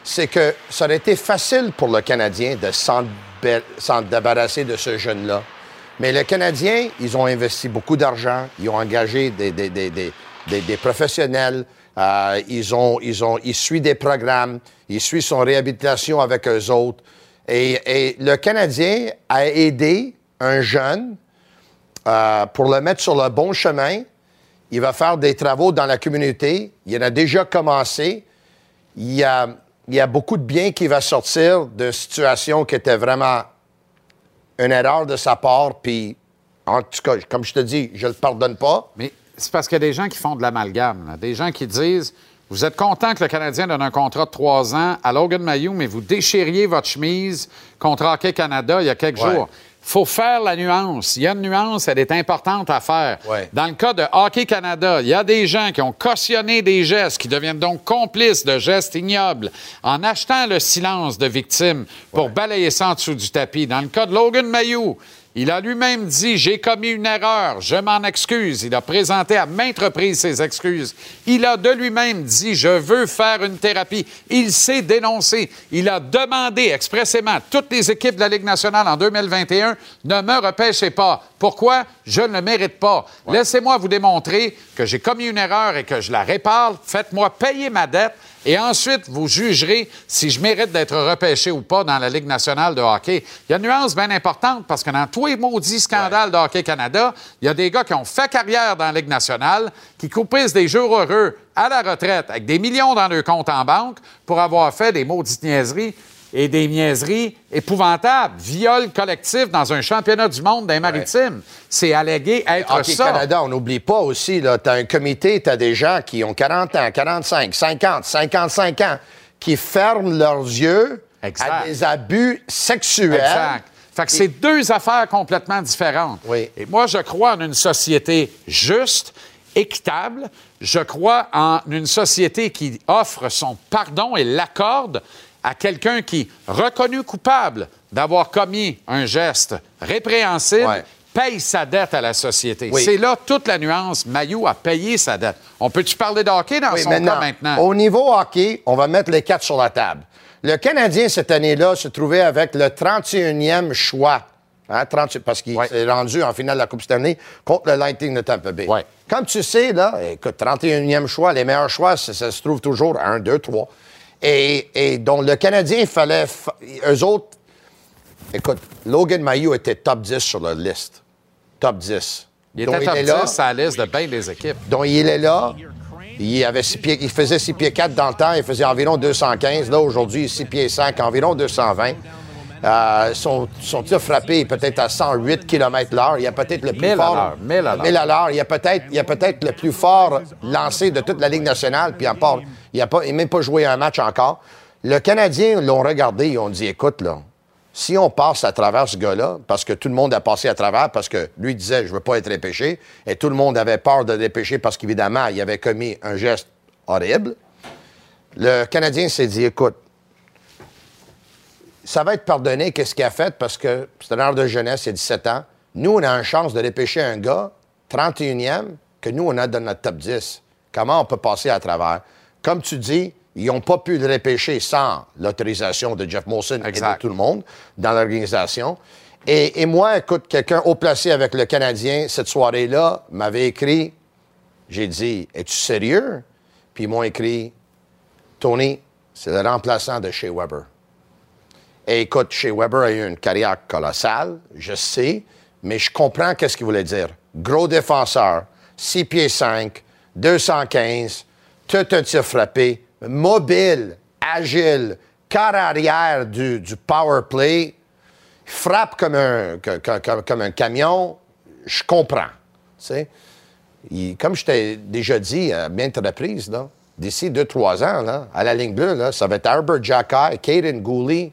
c'est que ça aurait été facile pour le Canadien de s'en débarrasser de ce jeune-là. Mais les Canadiens, ils ont investi beaucoup d'argent, ils ont engagé des, des, des, des, des- professionnels, euh, ils, ont, ils, ont, ils suivent des programmes, ils suivent son réhabilitation avec eux autres. Et, et le Canadien a aidé un jeune euh, pour le mettre sur le bon chemin. Il va faire des travaux dans la communauté. Il en a déjà commencé. Il y a, il y a beaucoup de bien qui va sortir de situations qui étaient vraiment une erreur de sa part. Puis, en tout cas, comme je te dis, je ne le pardonne pas. Mais c'est parce qu'il y a des gens qui font de l'amalgame. là. Des gens qui disent Vous êtes content que le Canadien donne un contrat de trois ans à Logan Mayou, mais vous déchiriez votre chemise contre Hockey Canada il y a quelques Ouais. jours. Faut faire la nuance. Il y a une nuance, elle est importante à faire. Ouais. Dans le cas de Hockey Canada, il y a des gens qui ont cautionné des gestes, qui deviennent donc complices de gestes ignobles en achetant le silence de victimes pour balayer ça en dessous du tapis. Dans le cas de Logan Mayou, il a lui-même dit J'ai commis une erreur, je m'en excuse. Il a présenté à maintes reprises ses excuses. Il a de lui-même dit Je veux faire une thérapie. Il s'est dénoncé. Il a demandé expressément à toutes les équipes de la Ligue nationale en 2021 Ne me repêchez pas. Pourquoi? Je ne le mérite pas. Laissez-moi vous démontrer que j'ai commis une erreur et que je la répare. Faites-moi payer ma dette. Et ensuite, vous jugerez si je mérite d'être repêché ou pas dans la Ligue nationale de hockey. Il y a une nuance bien importante parce que dans tous les maudits scandales de Hockey Canada, il y a des gars qui ont fait carrière dans la Ligue nationale, qui coupissent des jours heureux à la retraite avec des millions dans leur compte en banque pour avoir fait des maudites niaiseries et des niaiseries épouvantables. Viol collectif dans un championnat du monde des maritimes. C'est allégué être Hockey ça. Canada, on n'oublie pas aussi, tu as un comité, tu as des gens qui ont 40 ans, 45, 50, 55 ans, qui ferment leurs yeux Exact. à des abus sexuels. Exact. Fait que c'est deux affaires complètement différentes. Oui. Et moi, je crois en une société juste, équitable. Je crois en une société qui offre son pardon et l'accorde à quelqu'un qui, reconnu coupable d'avoir commis un geste répréhensible, Ouais. paye sa dette à la société. Oui. C'est là toute la nuance.Mayou a payé sa dette. On peut-tu parler de hockey dans Oui, son maintenant, cas maintenant? Au niveau hockey, on va mettre les quatre sur la table. Le Canadien, cette année-là, se trouvait avec le 31e choix. Hein, 30 parce qu'il Ouais. s'est rendu en finale de la Coupe Stanley contre le Lightning de Tampa Bay. Ouais. Comme tu sais, là, écoute, 31e choix, les meilleurs choix, ça, ça se trouve toujours à 1, 2, 3. Et, et donc, le Canadien, il fallait. fa- Eux autres. Écoute, Logan Mayou était top 10 sur la liste. Top 10. Il Donc, était top est 10 là. à la liste de bien des équipes. Donc, il est là. Il, avait six pieds, il faisait 6 pieds 4 dans le temps. Il faisait environ 215. Là, aujourd'hui, il est 6 pieds 5, environ 220. Euh, son, son tir frappé est peut-être à 108 km l'heure? Il y a peut-être le plus 1000 à fort... l'heure, 1000 à l'heure. 1000 à l'heure. Il y a peut-être il y a peut-être le plus fort lancé de toute la Ligue nationale. Puis, en part, il n'a même pas joué un match encore. Le Canadien l'ont regardé. Ils ont dit, écoute, là, si on passe à travers ce gars-là, parce que tout le monde a passé à travers, parce que lui disait, je veux pas être repêché, et tout le monde avait peur de dépêcher parce qu'évidemment, il avait commis un geste horrible, le Canadien s'est dit, écoute, ça va être pardonné, qu'est-ce qu'il a fait, parce que c'est un heure de jeunesse, il a 17 ans. Nous, on a une chance de dépêcher un gars, 31e, que nous, on a dans notre top 10. Comment on peut passer à travers? Comme tu dis, ils n'ont pas pu le repêcher sans l'autorisation de Jeff Molson et de tout le monde dans l'organisation. Et, et moi, écoute, quelqu'un haut placé avec le Canadien cette soirée-là m'avait écrit, j'ai dit, es-tu sérieux? Puis ils m'ont écrit, Tony, c'est le remplaçant de Shea Weber. Et écoute, Shea Weber a eu une carrière colossale, je sais, mais je comprends qu'est-ce qu'il voulait dire. Gros défenseur, 6 pieds 5, 215, tout un tir frappé, mobile, agile, quart arrière du, du power play, frappe comme un, comme, un camion, je comprends. comme je t'ai déjà dit à bien de reprises, d'ici deux, trois ans, là, à la ligne bleue, ça va être Albert Jackai, Caden Gooley,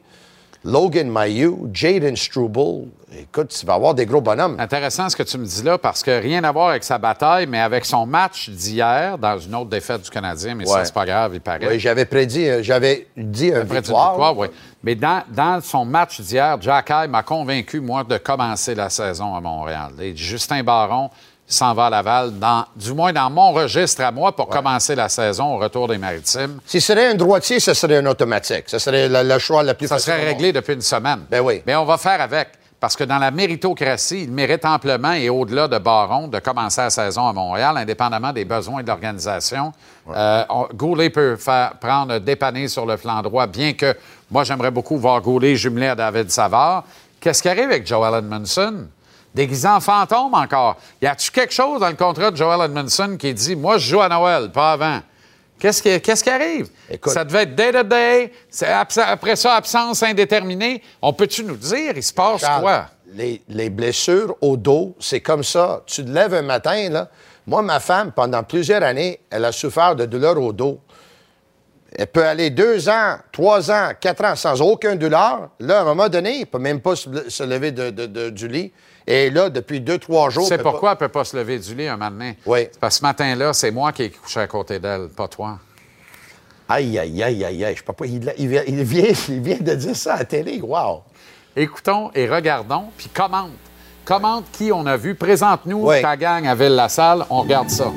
Logan Mayou, Jaden Struble. Écoute, tu vas avoir des gros bonhommes. Intéressant ce que tu me dis là, parce que rien à voir avec sa bataille, mais avec son match d'hier, dans une autre défaite du Canadien, mais ça, c'est pas grave, il paraît. Oui, j'avais prédit, euh, j'avais dit un victoire. victoire, oui. Mais dans, dans son match d'hier, Jack High m'a convaincu, moi, de commencer la saison à Montréal. Et Justin Baron s'en va à Laval, dans, du moins dans mon registre à moi, pour commencer la saison au retour des Maritimes. Si ce serait un droitier, ce serait un automatique. Ce serait le, le choix le plus Ça serait réglé depuis une semaine. Ben oui. Mais on va faire avec. parce que dans la méritocratie, il mérite amplement et au-delà de Baron de commencer la saison à Montréal, indépendamment des besoins de l'organisation. Euh, Goulet peut faire, prendre dépanner sur le flanc droit, bien que moi, j'aimerais beaucoup voir Goulet jumelé à David Savard. Qu'est-ce qui arrive avec Joel Edmondson? Déguisé en fantôme encore. Y a-tu quelque chose dans le contrat de Joel Edmondson qui dit Moi, je joue à Noël, pas avant? Qu'est-ce qui, qui arrive? ça devait être day-to-day. après ça, absence indéterminée. On peut-tu nous dire, il se passe Charles, quoi? Les, les blessures au dos, c'est comme ça. Tu te lèves un matin, là. Moi, ma femme, pendant plusieurs années, elle a souffert de douleurs au dos. Elle peut aller deux ans, trois ans, quatre ans sans aucun douleur. Là, à un moment donné, elle ne peut même pas se, se lever de- de- de- du lit. Et là, depuis deux, trois jours... C'est pourquoi elle ne peut pas se lever du lit un matin? Oui. C'est parce que ce matin-là, c'est moi qui ai couché à côté d'elle, pas toi. Aïe, aïe, aïe, aïe, aïe. Je sais pas il, il vient, il, vient, il vient de dire ça à la télé. Wow! Écoutons et regardons, puis commente. Commente qui on a vu. Présente-nous ta gang à Ville-la-Salle. On regarde ça. Là,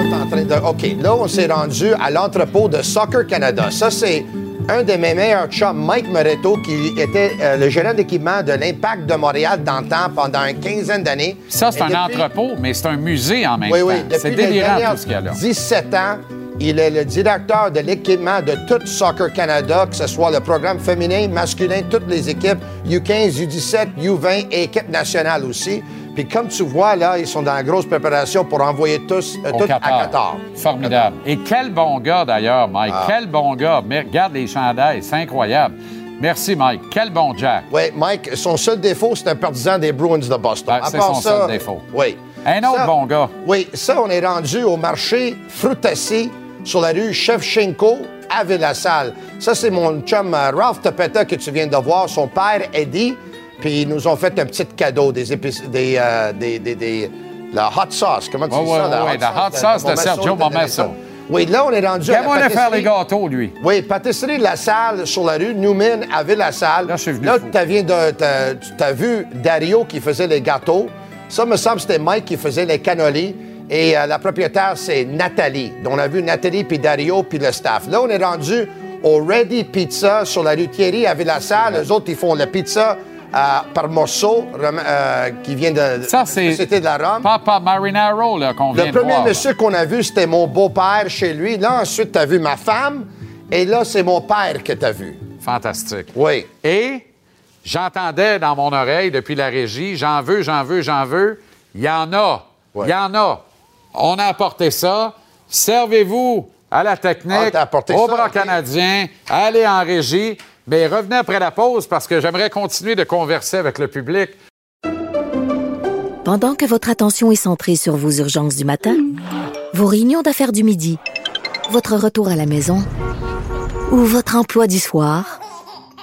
on est en train de- OK, là, on s'est rendu à l'entrepôt de Soccer Canada. Ça, c'est un de mes meilleurs chums, Mike Moretto, qui était euh, le gérant d'équipement de l'Impact de Montréal dans le temps pendant une quinzaine d'années. Ça, c'est un depuis- entrepôt, mais c'est un musée en même Oui, temps. oui. c'est délirant tout ce qu'il y a là. 17 ans, il est le directeur de l'équipement de tout Soccer Canada, que ce soit le programme féminin, masculin, toutes les équipes, U15, U17, U20 et équipe nationale aussi. Puis comme tu vois, là, ils sont dans la grosse préparation pour envoyer tous, euh, tout Qatar. à Qatar. Formidable. Et quel bon gars, d'ailleurs, Mike. Ah. Quel bon gars. Mais regarde les chandails, c'est incroyable. Merci, Mike. Quel bon Jack. Oui, Mike, son seul défaut, c'est un partisan des Bruins de Boston. Ben, c'est son ça, seul défaut. Oui. Un autre Ça- bon gars. Oui, ça, on est rendu au marché Frutassi sur la rue Shevchenko à Ville-la-Salle. Ça, c'est mon chum euh, Ralph Topeta que tu viens de voir, son père Eddie. Puis ils nous ont fait un petit cadeau, des épices, des, euh, des, des, des- la hot sauce. Comment tu dis ouais, ça? ouais, ouais, la hot sauce de Sergio Momesso. Oui, là, on est rendu à la de faire les pâtisserie- gâteaux, lui? oui, pâtisserie de la salle sur la rue Newman à Ville-la-Salle. Là, tu viens de, t'as- tu as vu Dario qui faisait les gâteaux. Ça, me semble, c'était Mike qui faisait les cannolis. Et euh, la propriétaire, c'est Nathalie. Donc, on a vu Nathalie, puis Dario, puis le staff. Là, on est rendu au Ready Pizza sur la rue Thierry à Ville-la-Salle. Les autres, ils font la pizza euh, par morceau rem- euh, qui vient de Ça, c'est C'était de la Rome. Papa Marinaro là, qu'on vient Le de premier voir. monsieur qu'on a vu, c'était mon beau-père chez lui. Là, ensuite, tu as vu ma femme. Et là, c'est mon père que tu as vu. Fantastique. Oui. Et j'entendais dans mon oreille depuis la régie, j'en veux, j'en veux, j'en veux. Il y en a. Il y en a. On a apporté ça. Servez-vous à la Ah, technique, apporté au bras canadien, allez en régie. Mais revenez après la pause parce que j'aimerais continuer de converser avec le public. Pendant que votre attention est centrée sur vos urgences du matin, vos réunions d'affaires du midi, votre retour à la maison ou votre emploi du soir,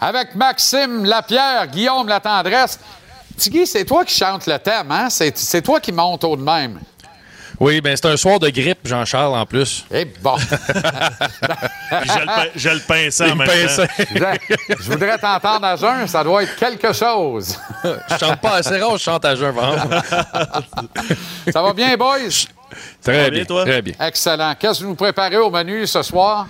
Avec Maxime Lapierre, Guillaume Latendresse. Tigui, c'est toi qui chante le thème, hein? C'est c'est toi qui monte au de même. Oui, bien, c'est un soir de grippe, Jean-Charles, en plus. Eh bon. Je le, pin- je le pinçais en même pinçait. temps. Je je voudrais t'entendre à jeun, ça doit être quelque chose. Je chante pas assez rare, je chante à jeun, par exemple. Ça va bien, boys? Très bien, très bien. Excellent. Qu'est-ce que vous nous préparez au menu ce soir?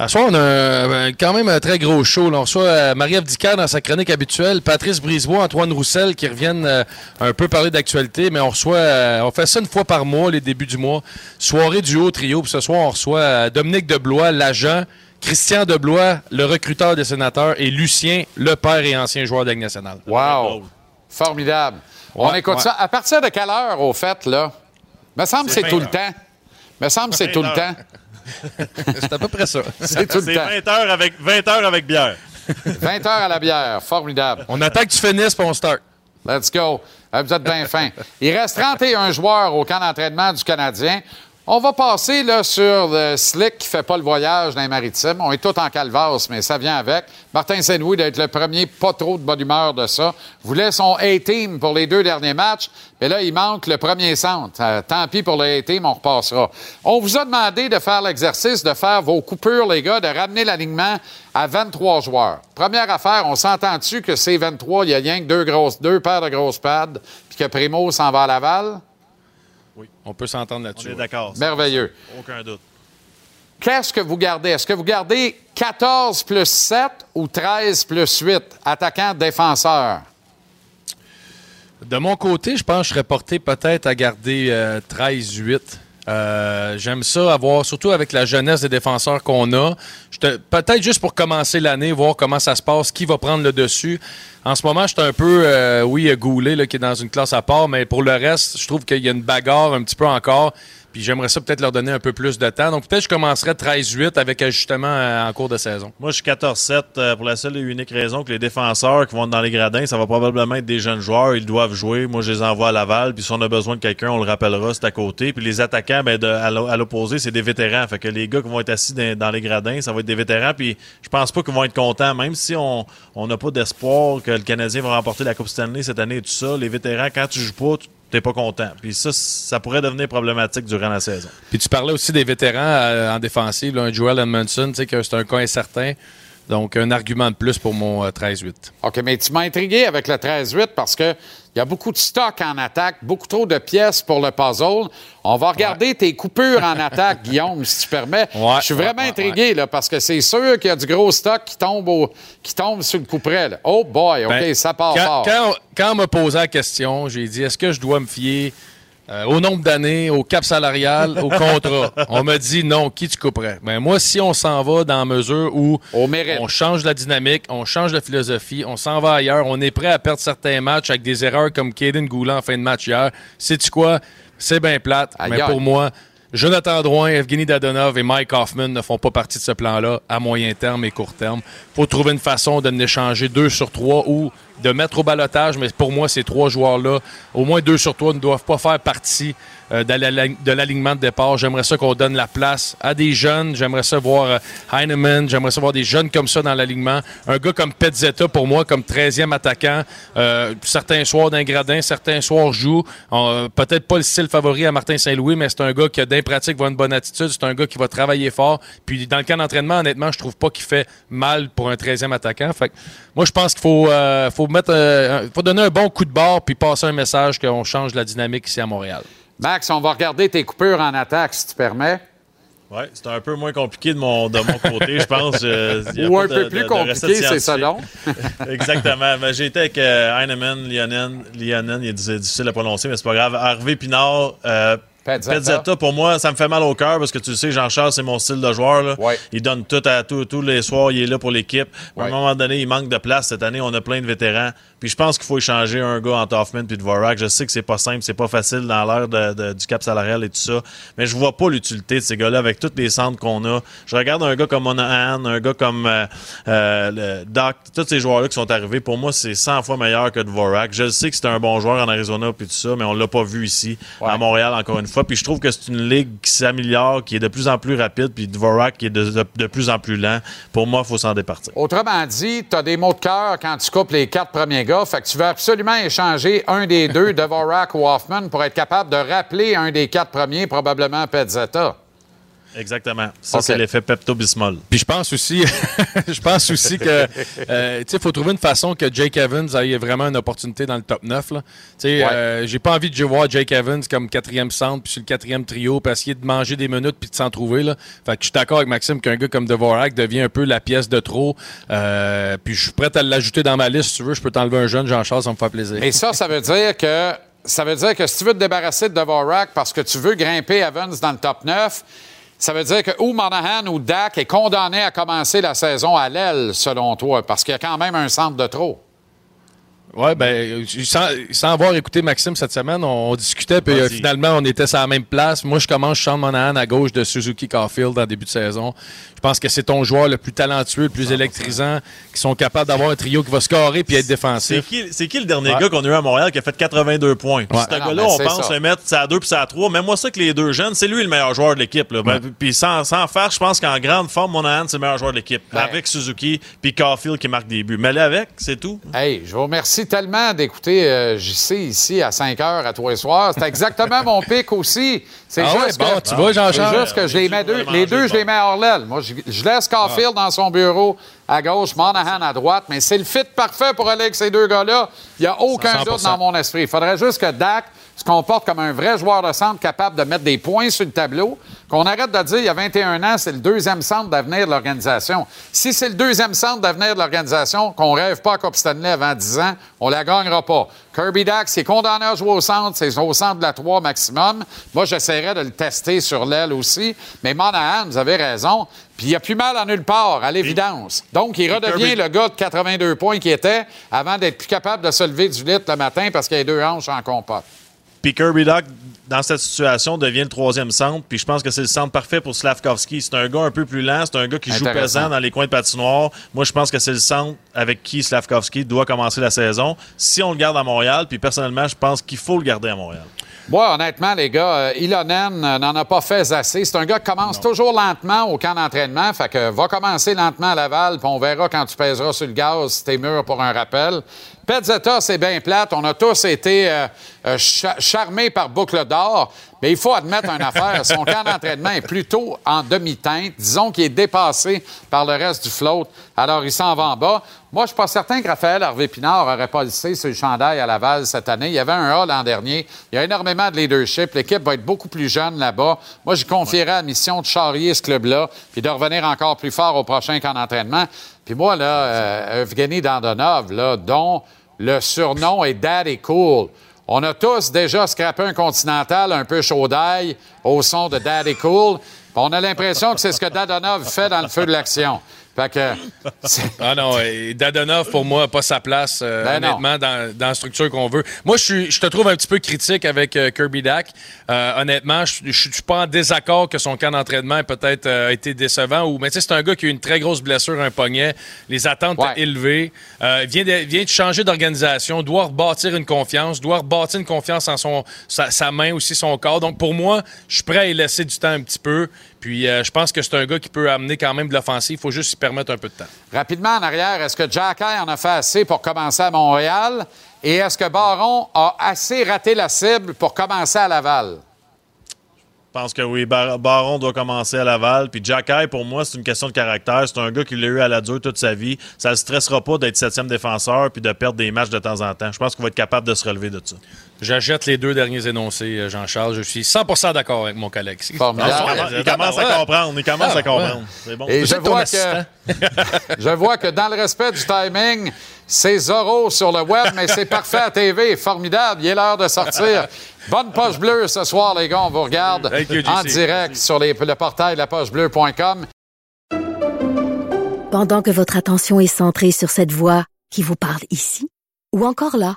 À ce soir, on a quand même un très gros show. là. On reçoit euh, Marie-Ève Dicker dans sa chronique habituelle, Patrice Brisebois, Antoine Roussel qui reviennent euh, un peu parler d'actualité, mais on reçoit, euh, on fait ça une fois par mois, les débuts du mois. Soirée du haut trio. Puis ce soir, on reçoit euh, Dominique Deblois, l'agent, Christian Deblois, le recruteur des sénateurs, et Lucien, le père et ancien joueur de Ligue nationale. Wow! Formidable. On écoute ouais. ça. À partir de quelle heure, au fait, là? Me semble que C'est tout le 20 temps. Me semble que c'est tout le 20 temps. C'est à peu près ça. C'est tout le C'est temps. 20 heures avec, 20 heures avec bière. 20 heures à la bière. Formidable. On attend que tu finisses, puis on start. Let's go. Euh, Vous êtes bien fin. Il reste 31 joueurs au camp d'entraînement du Canadien. On va passer là, sur le slick qui fait pas le voyage dans les maritimes. On est tous en calvasse, mais ça vient avec. Martin Saint-Louis d'être le premier, pas trop de bonne humeur de ça. Voulait son A-team pour les deux derniers matchs, mais là, il manque le premier centre. Euh, tant pis pour le A-team, on repassera. On vous a demandé de faire l'exercice, de faire vos coupures, les gars, de ramener l'alignement à 23 joueurs. Première affaire, on s'entend-tu que c'est 23, il y a rien que deux, grosses, deux paires de grosses pads, puis que Primo s'en va à Laval? Oui, on peut s'entendre là-dessus. On est d'accord. Merveilleux. Aucun doute. Qu'est-ce que vous gardez? Est-ce que vous gardez 14 plus 7 ou 13 plus 8, attaquant, défenseur? De mon côté, je pense que je serais porté peut-être à garder euh, 13-8. Euh, J'aime ça avoir, surtout avec la jeunesse des défenseurs qu'on a. Peut-être juste pour commencer l'année, voir comment ça se passe, qui va prendre le dessus. En ce moment, je suis un peu, euh, oui, Goulet, là, qui est dans une classe à part, mais pour le reste, je trouve qu'il y a une bagarre un petit peu encore. Puis j'aimerais ça peut-être leur donner un peu plus de temps. Donc peut-être je commencerais 13-8 avec ajustement euh, en cours de saison. Moi, je suis 14-7 euh, pour la seule et unique raison que les défenseurs qui vont dans les gradins, ça va probablement être des jeunes joueurs. Ils doivent jouer. Moi, je les envoie à Laval. Puis si on a besoin de quelqu'un, on le rappellera, c'est à côté. Puis les attaquants, ben, à l'o- à l'opposé, c'est des vétérans. Fait que les gars qui vont être assis dans, les gradins, ça va être des vétérans. Puis je pense pas qu'ils vont être contents. Même si on on n'a pas d'espoir que le Canadien va remporter la Coupe Stanley cette année et tout ça, les vétérans, quand tu joues pas, tu t'es pas content. Puis ça, ça pourrait devenir problématique durant la saison. Puis tu parlais aussi des vétérans euh, en défensive, là, un Joel Edmondson, tu sais que c'est un cas incertain. Donc un argument de plus pour mon euh, 13-8. OK, mais tu m'as intrigué avec le 13-8 parce que il y a beaucoup de stock en attaque, beaucoup trop de pièces pour le puzzle. On va regarder tes coupures en attaque, Guillaume, si tu permets. Je suis vraiment intrigué là, parce que c'est sûr qu'il y a du gros stock qui tombe, au- qui tombe sur le couperet. là. Oh boy, OK, Ben, ça part quand, fort. Quand, quand on m'a posé la question, j'ai dit est-ce que je dois me fier euh, au nombre d'années, au cap salarial, au contrat. On m'a dit non, qui tu couperais? Ben, Moi, si on s'en va dans la mesure où on change la dynamique, on change la philosophie, on s'en va ailleurs, on est prêt à perdre certains matchs avec des erreurs comme Kaden Goulan en fin de match hier, sais-tu quoi? C'est bien plate, mais pour moi, Jonathan Drouin, Evgeny Dadonov et Mike Hoffman ne font pas partie de ce plan-là à moyen terme et court terme. faut trouver une façon de n'échanger deux sur trois ou de mettre au balotage, mais pour moi, ces trois joueurs-là, au moins deux sur trois, ne doivent pas faire partie euh, de la- de l'alignement de départ. J'aimerais ça qu'on donne la place à des jeunes. J'aimerais ça voir euh, Heinemann. J'aimerais ça voir des jeunes comme ça dans l'alignement. Un gars comme Petzetta, pour moi, comme 13e attaquant. Euh, certains soirs d'un gradin, certains soirs joue. Euh, Peut-être pas le style favori à Martin Saint-Louis, mais c'est un gars qui a d'impratique, va une bonne attitude. C'est un gars qui va travailler fort. Puis dans le camp d'entraînement, honnêtement, je trouve pas qu'il fait mal pour un 13e attaquant. Fait que moi, je pense qu'il faut, euh, faut mettre, euh, faut donner un bon coup de barre puis passer un message qu'on change la dynamique ici à Montréal. Max, on va regarder tes coupures en attaque, si tu permets. Oui, c'est un peu moins compliqué de mon, de mon côté, je pense. Je- Ou un de- peu de- plus de compliqué, c'est non? Exactement. Ben, j'ai été avec euh, Heinemann, Lionen, Lionen, il est difficile difficile à prononcer, mais c'est pas grave. Harvey Pinard, euh, Pezzetta. Pour moi, ça me fait mal au cœur parce que tu le sais, Jean-Charles, c'est mon style de joueur. là. Il donne tout à tout, tous les soirs, il est là pour l'équipe. À un moment donné, il manque de place. Cette année, on a plein de vétérans. Puis je pense qu'il faut échanger un gars entre Hoffman et Dvorak. Je sais que c'est pas simple, c'est pas facile dans l'ère de- de- du cap salarial et tout ça. Mais je vois pas l'utilité de ces gars-là avec tous les centres qu'on a. Je regarde un gars comme Monahan, un gars comme euh, euh, Doc, tous ces joueurs-là qui sont arrivés. Pour moi, c'est 100 fois meilleur que Dvorak. Je sais que c'est un bon joueur en Arizona et tout ça, mais on l'a pas vu ici, à Montréal, encore une fois. Puis je trouve que c'est une ligue qui s'améliore, qui est de plus en plus rapide, puis Dvorak qui est de, de- de plus en plus lent. Pour moi, il faut s'en départir. Autrement dit, tu as des mots de cœur quand tu coupes les quatre premiers gars. Fait que tu veux absolument échanger un des deux, Dvorak ou Hoffman, pour être capable de rappeler un des quatre premiers, probablement Petzetta. Exactement. Ça, c'est l'effet Pepto-Bismol. Puis je pense aussi, je pense aussi que, euh, tu sais, faut trouver une façon que Jake Evans ait vraiment une opportunité dans le top 9. Là. Tu sais, Ouais. euh, j'ai pas envie de voir Jake Evans comme quatrième centre puis sur le quatrième trio puis essayer de manger des minutes puis de s'en trouver. Là. Fait que je suis d'accord avec Maxime qu'un gars comme Devorak devient un peu la pièce de trop. Euh, puis je suis prêt à l'ajouter dans ma liste. Si tu veux, je peux t'enlever un jeune, Jean-Charles, ça me fait plaisir. Et ça, ça veut dire que ça veut dire que si tu veux te débarrasser de Dvorak parce que tu veux grimper Evans dans le top 9, ça veut dire que ou Monahan ou Dak est condamné à commencer la saison à l'aile, selon toi, parce qu'il y a quand même un centre de trop. Oui, ben, sans, sans avoir écouté Maxime cette semaine, on, on discutait, puis euh, finalement, on était sur la même place. Moi, je commence Sean Monahan à gauche de Suzuki Caulfield en début de saison. Je pense que c'est ton joueur le plus talentueux, le plus électrisant, qui sont capables d'avoir un trio qui va scorer puis être C'est défensif. qui, c'est qui le dernier Ouais. gars qu'on a eu à Montréal qui a fait 82 points? Puis Ouais. Ce Ah gars-là, mais on pense ça. le mettre ça à 2 puis ça à 3. Mais moi, ça que les deux jeunes, c'est lui le meilleur joueur de l'équipe. Ben, Puis sans, sans faire, je pense qu'en grande forme, Monahan, c'est le meilleur joueur de l'équipe. Ben- Avec Suzuki puis Caulfield qui marque des buts. Mais là, avec, c'est tout. Hey, je vous remercie tellement d'écouter euh, JC ici à 5 heures à tous les soirs. C'est exactement mon pic aussi. C'est Ah ouais, juste bon, que, tu vois, juste que je les mets deux, les deux, je les mets hors l'aile. Moi, je, je laisse Caulfield Ah. dans son bureau à gauche, Monahan à droite, mais c'est le fit parfait pour aller avec ces deux gars-là. Il n'y a aucun 100%. doute dans mon esprit. Il faudrait juste que Dak se comporte comme un vrai joueur de centre capable de mettre des points sur le tableau, qu'on arrête de dire il y a 21 ans, c'est le deuxième centre d'avenir de l'organisation. Si c'est le deuxième centre d'avenir de l'organisation, qu'on rêve pas à Coupe Stanley avant 10 ans, on la gagnera pas. Kirby Dak, c'est condamné à jouer au centre, c'est au centre de la 3 maximum. Moi, j'essaierais de le tester sur l'aile aussi. Mais Monahan, vous avez raison. Puis il a plus mal en nulle part, à l'évidence. Donc, il redevient Kirby- le gars de 82 points qu'il était avant d'être plus capable de se lever du lit le matin parce qu'il a les deux hanches en compote. Puis Kirby Doc, dans cette situation, devient le troisième centre. Puis je pense que c'est le centre parfait pour Slavkovski. C'est un gars un peu plus lent. C'est un gars qui joue pesant dans les coins de patinoire. Moi, je pense que c'est le centre avec qui Slavkovski doit commencer la saison. Si on le garde à Montréal, puis personnellement, je pense qu'il faut le garder à Montréal. Moi, honnêtement, les gars, euh, Ilonen euh, n'en a pas fait assez. C'est un gars qui commence toujours lentement au camp d'entraînement. Fait que va commencer lentement à Laval, puis on verra quand tu pèseras sur le gaz si t'es mûr pour un rappel. Petzetta, c'est bien plate. On a tous été euh, cha- charmés par Boucle d'Or. Mais il faut admettre une affaire. Son camp d'entraînement est plutôt en demi-teinte. Disons qu'il est dépassé par le reste du float. Alors, il s'en va en bas. Moi, je suis pas certain que Raphaël Harvey-Pinard aurait pas lissé sur le chandail à Laval cette année. Il y avait un A l'an dernier. Il y a énormément de leadership. L'équipe va être beaucoup plus jeune là-bas. Moi, j'y confierais la mission de charrier ce club-là puis de revenir encore plus fort au prochain camp d'entraînement. Puis moi, là, euh, Evgeny Dandonov, là, dont le surnom est Daddy Cool. On a tous déjà scrappé un continental un peu chaud d'ail au son de Daddy Cool. On a l'impression que c'est ce que Dadonov fait dans le feu de l'action. Fait que. Ah non, et Dadonov, pour moi, pas sa place, euh, Ben honnêtement, dans, dans la structure qu'on veut. Moi, je, suis, je te trouve un petit peu critique avec euh, Kirby Dak. Euh, honnêtement, je ne suis pas en désaccord que son camp d'entraînement ait peut-être été décevant. Ou, mais tu sais, c'est un gars qui a eu une très grosse blessure, un poignet. Les attentes Ouais. élevées. Vient, de, vient de changer d'organisation, doit rebâtir une confiance, doit rebâtir une confiance en son, sa, sa main aussi, son corps. Donc, pour moi, je suis prêt à y laisser du temps un petit peu. Puis, euh, je pense que c'est un gars qui peut amener quand même de l'offensive. Il faut juste y permettre un peu de temps. Rapidement en arrière, est-ce que Jack en a fait assez pour commencer à Montréal? Et est-ce que Baron a assez raté la cible pour commencer à Laval? Je pense que oui, Bar- Baron doit commencer à Laval. Puis Jacky, pour moi, c'est une question de caractère. C'est un gars qui l'a eu à la dure toute sa vie. Ça ne le stressera pas d'être septième défenseur puis de perdre des matchs de temps en temps. Je pense qu'il va être capable de se relever de ça. J'achète les deux derniers énoncés, euh, Jean-Charles. Je suis 100% d'accord avec mon collègue. Formidable. Il commence, il commence à comprendre. Il commence Ah, à comprendre. C'est bon. Et je vois, que, je vois que dans le respect du timing, c'est Zorro sur le web, mais c'est parfait à TV. Formidable. Il est l'heure de sortir. Bonne poche bleue ce soir, les gars. On vous regarde you, en direct sur les- le portail lapochebleu.com. Pendant que votre attention est centrée sur cette voix qui vous parle ici, ou encore là,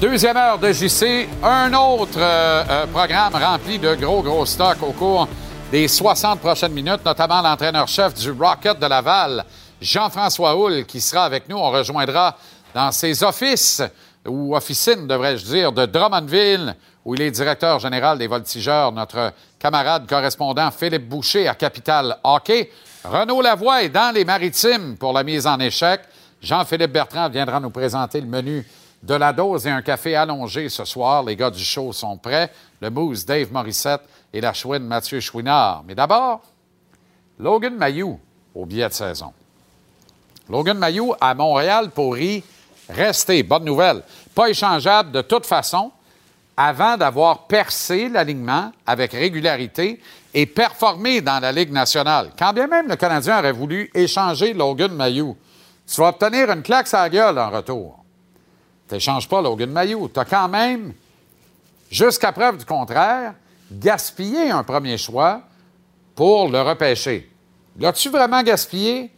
Deuxième heure de JC, un autre euh, euh, programme rempli de gros, gros stocks au cours des 60 prochaines minutes, notamment l'entraîneur-chef du Rocket de Laval, Jean-François Houle, qui sera avec nous. On rejoindra dans ses offices, ou officines, devrais-je dire, de Drummondville, où il est directeur général des Voltigeurs, notre camarade correspondant Philippe Boucher à Capital Hockey. Renaud Lavoie est dans les maritimes pour la mise en échec. Jean-Philippe Bertrand viendra nous présenter le menu de la dose et un café allongé ce soir. Les gars du show sont prêts. Le Moose, Dave Morissette et la chouine Mathieu Chouinard. Mais d'abord, Logan Mayou au billet de saison. Logan Mayou à Montréal pourrit rester, bonne nouvelle, pas échangeable de toute façon avant d'avoir percé l'alignement avec régularité et performé dans la Ligue nationale. Quand bien même le Canadien aurait voulu échanger Logan Mayou, tu vas obtenir une claque à la gueule en retour. Tu n'échanges pas Logan Mayou. Tu as quand même, jusqu'à preuve du contraire, gaspillé un premier choix pour le repêcher. L'as-tu vraiment gaspillé?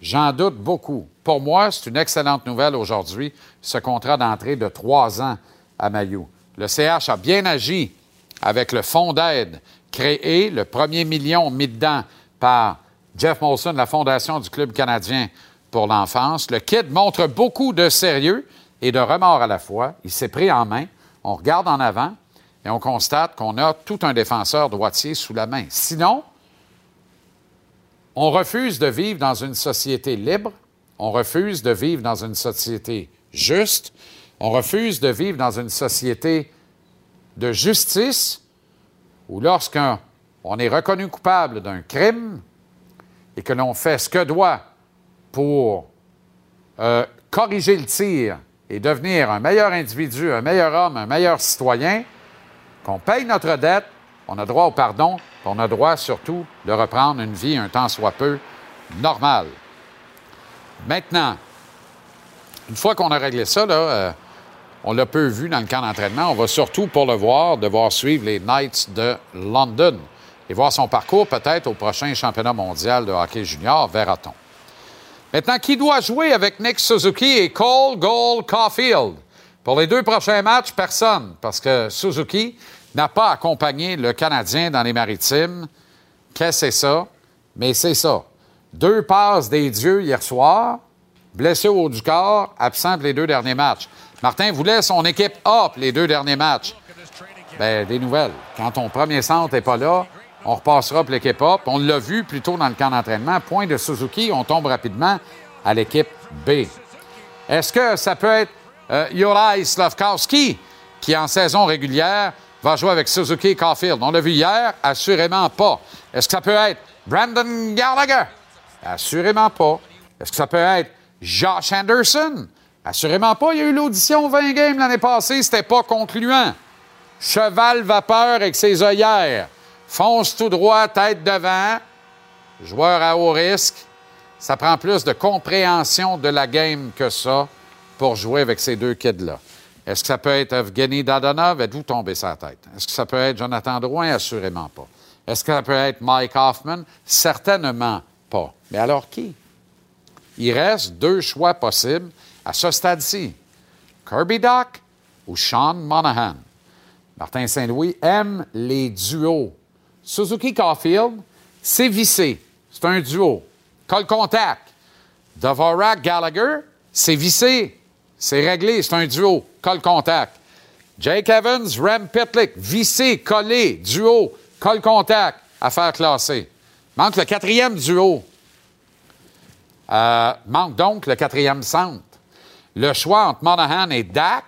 J'en doute beaucoup. Pour moi, c'est une excellente nouvelle aujourd'hui, ce contrat d'entrée de trois ans à Mayou. Le CH a bien agi avec le fonds d'aide créé, le premier million mis dedans par Jeff Molson, la fondation du Club canadien pour l'enfance. Le kid montre beaucoup de sérieux et de remords à la fois. Il s'est pris en main. On regarde en avant et on constate qu'on a tout un défenseur droitier sous la main. Sinon, on refuse de vivre dans une société libre, on refuse de vivre dans une société juste, on refuse de vivre dans une société de justice où lorsqu'on est reconnu coupable d'un crime et que l'on fait ce que doit pour euh, corriger le tir et devenir un meilleur individu, un meilleur homme, un meilleur citoyen, qu'on paye notre dette, on a droit au pardon, on a droit surtout de reprendre une vie un temps soit peu normale. Maintenant, une fois qu'on a réglé ça, euh, on l'a peu vu dans le camp d'entraînement. On va surtout, pour le voir, devoir suivre les Knights de London et voir son parcours peut-être au prochain championnat mondial de hockey junior, verra-t-on. Maintenant, qui doit jouer avec Nick Suzuki et Cole Gold Caulfield? Pour les deux prochains matchs, personne, parce que Suzuki n'a pas accompagné le Canadien dans les maritimes. Qu'est-ce que c'est ça? Mais c'est ça. Deux passes des dieux hier soir, blessé au haut du corps, absent les deux derniers matchs. Martin voulait son équipe up les deux derniers matchs. Bien, des nouvelles. Quand ton premier centre n'est pas là, on repassera pour l'équipe up. On l'a vu plus tôt dans le camp d'entraînement. Point de Suzuki, on tombe rapidement à l'équipe B. Est-ce que ça peut être euh, Slavkowski qui, en saison régulière, va jouer avec Suzuki et Caulfield? On l'a vu hier, assurément pas. Est-ce que ça peut être Brandon Gallagher? Assurément pas. Est-ce que ça peut être Josh Anderson? Assurément pas. Il y a eu l'audition 20 games l'année passée, c'était pas concluant. Cheval vapeur avec ses œillères. Fonce tout droit, tête devant. Joueur à haut risque. Ça prend plus de compréhension de la game que ça pour jouer avec ces deux kids-là. Est-ce que ça peut être Evgeny Dadonov? Êtes-vous tombé sa tête? Est-ce que ça peut être Jonathan Drouin? Assurément pas. Est-ce que ça peut être Mike Hoffman? Certainement pas. Mais alors qui? Il reste deux choix possibles à ce stade-ci. Kirby Doc ou Sean Monahan? Martin Saint-Louis aime les duos. Suzuki Caulfield, c'est vissé. C'est un duo. Col contact. Dvorak Gallagher, c'est vissé. C'est réglé. C'est un duo. Col contact. Jake Evans, Rem Pitlick, vissé, collé, duo, col contact, affaire classée. Manque le quatrième duo. Euh, manque donc le quatrième centre. Le choix entre Monahan et Dak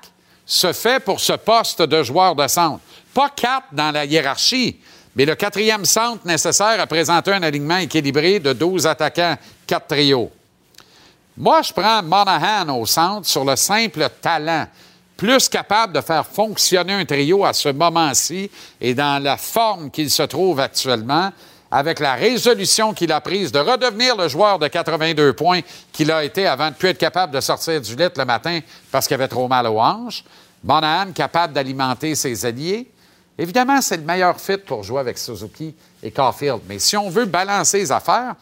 se fait pour ce poste de joueur de centre. Pas quatre dans la hiérarchie, mais le quatrième centre nécessaire à présenter un alignement équilibré de 12 attaquants, quatre trios. Moi, je prends Monahan au centre sur le simple talent, plus capable de faire fonctionner un trio à ce moment-ci et dans la forme qu'il se trouve actuellement, avec la résolution qu'il a prise de redevenir le joueur de 82 points qu'il a été avant de plus être capable de sortir du lit le matin parce qu'il avait trop mal aux hanches. Monahan capable d'alimenter ses alliés. Évidemment, c'est le meilleur fit pour jouer avec Suzuki et Caulfield. Mais si on veut balancer les affaires,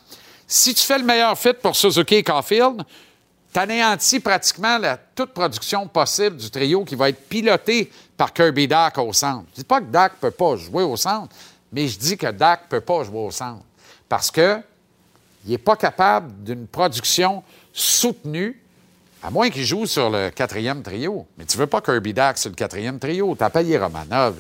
si tu fais le meilleur fit pour Suzuki et Caulfield, tu anéantis pratiquement la, toute production possible du trio qui va être piloté par Kirby Dak au centre. Je dis pas que Dak peut pas jouer au centre, mais je dis que Dak peut pas jouer au centre parce qu'il n'est pas capable d'une production soutenue, à moins qu'il joue sur le quatrième trio. Mais tu veux pas Kirby Dak sur le quatrième trio. Tu as payé Romanov.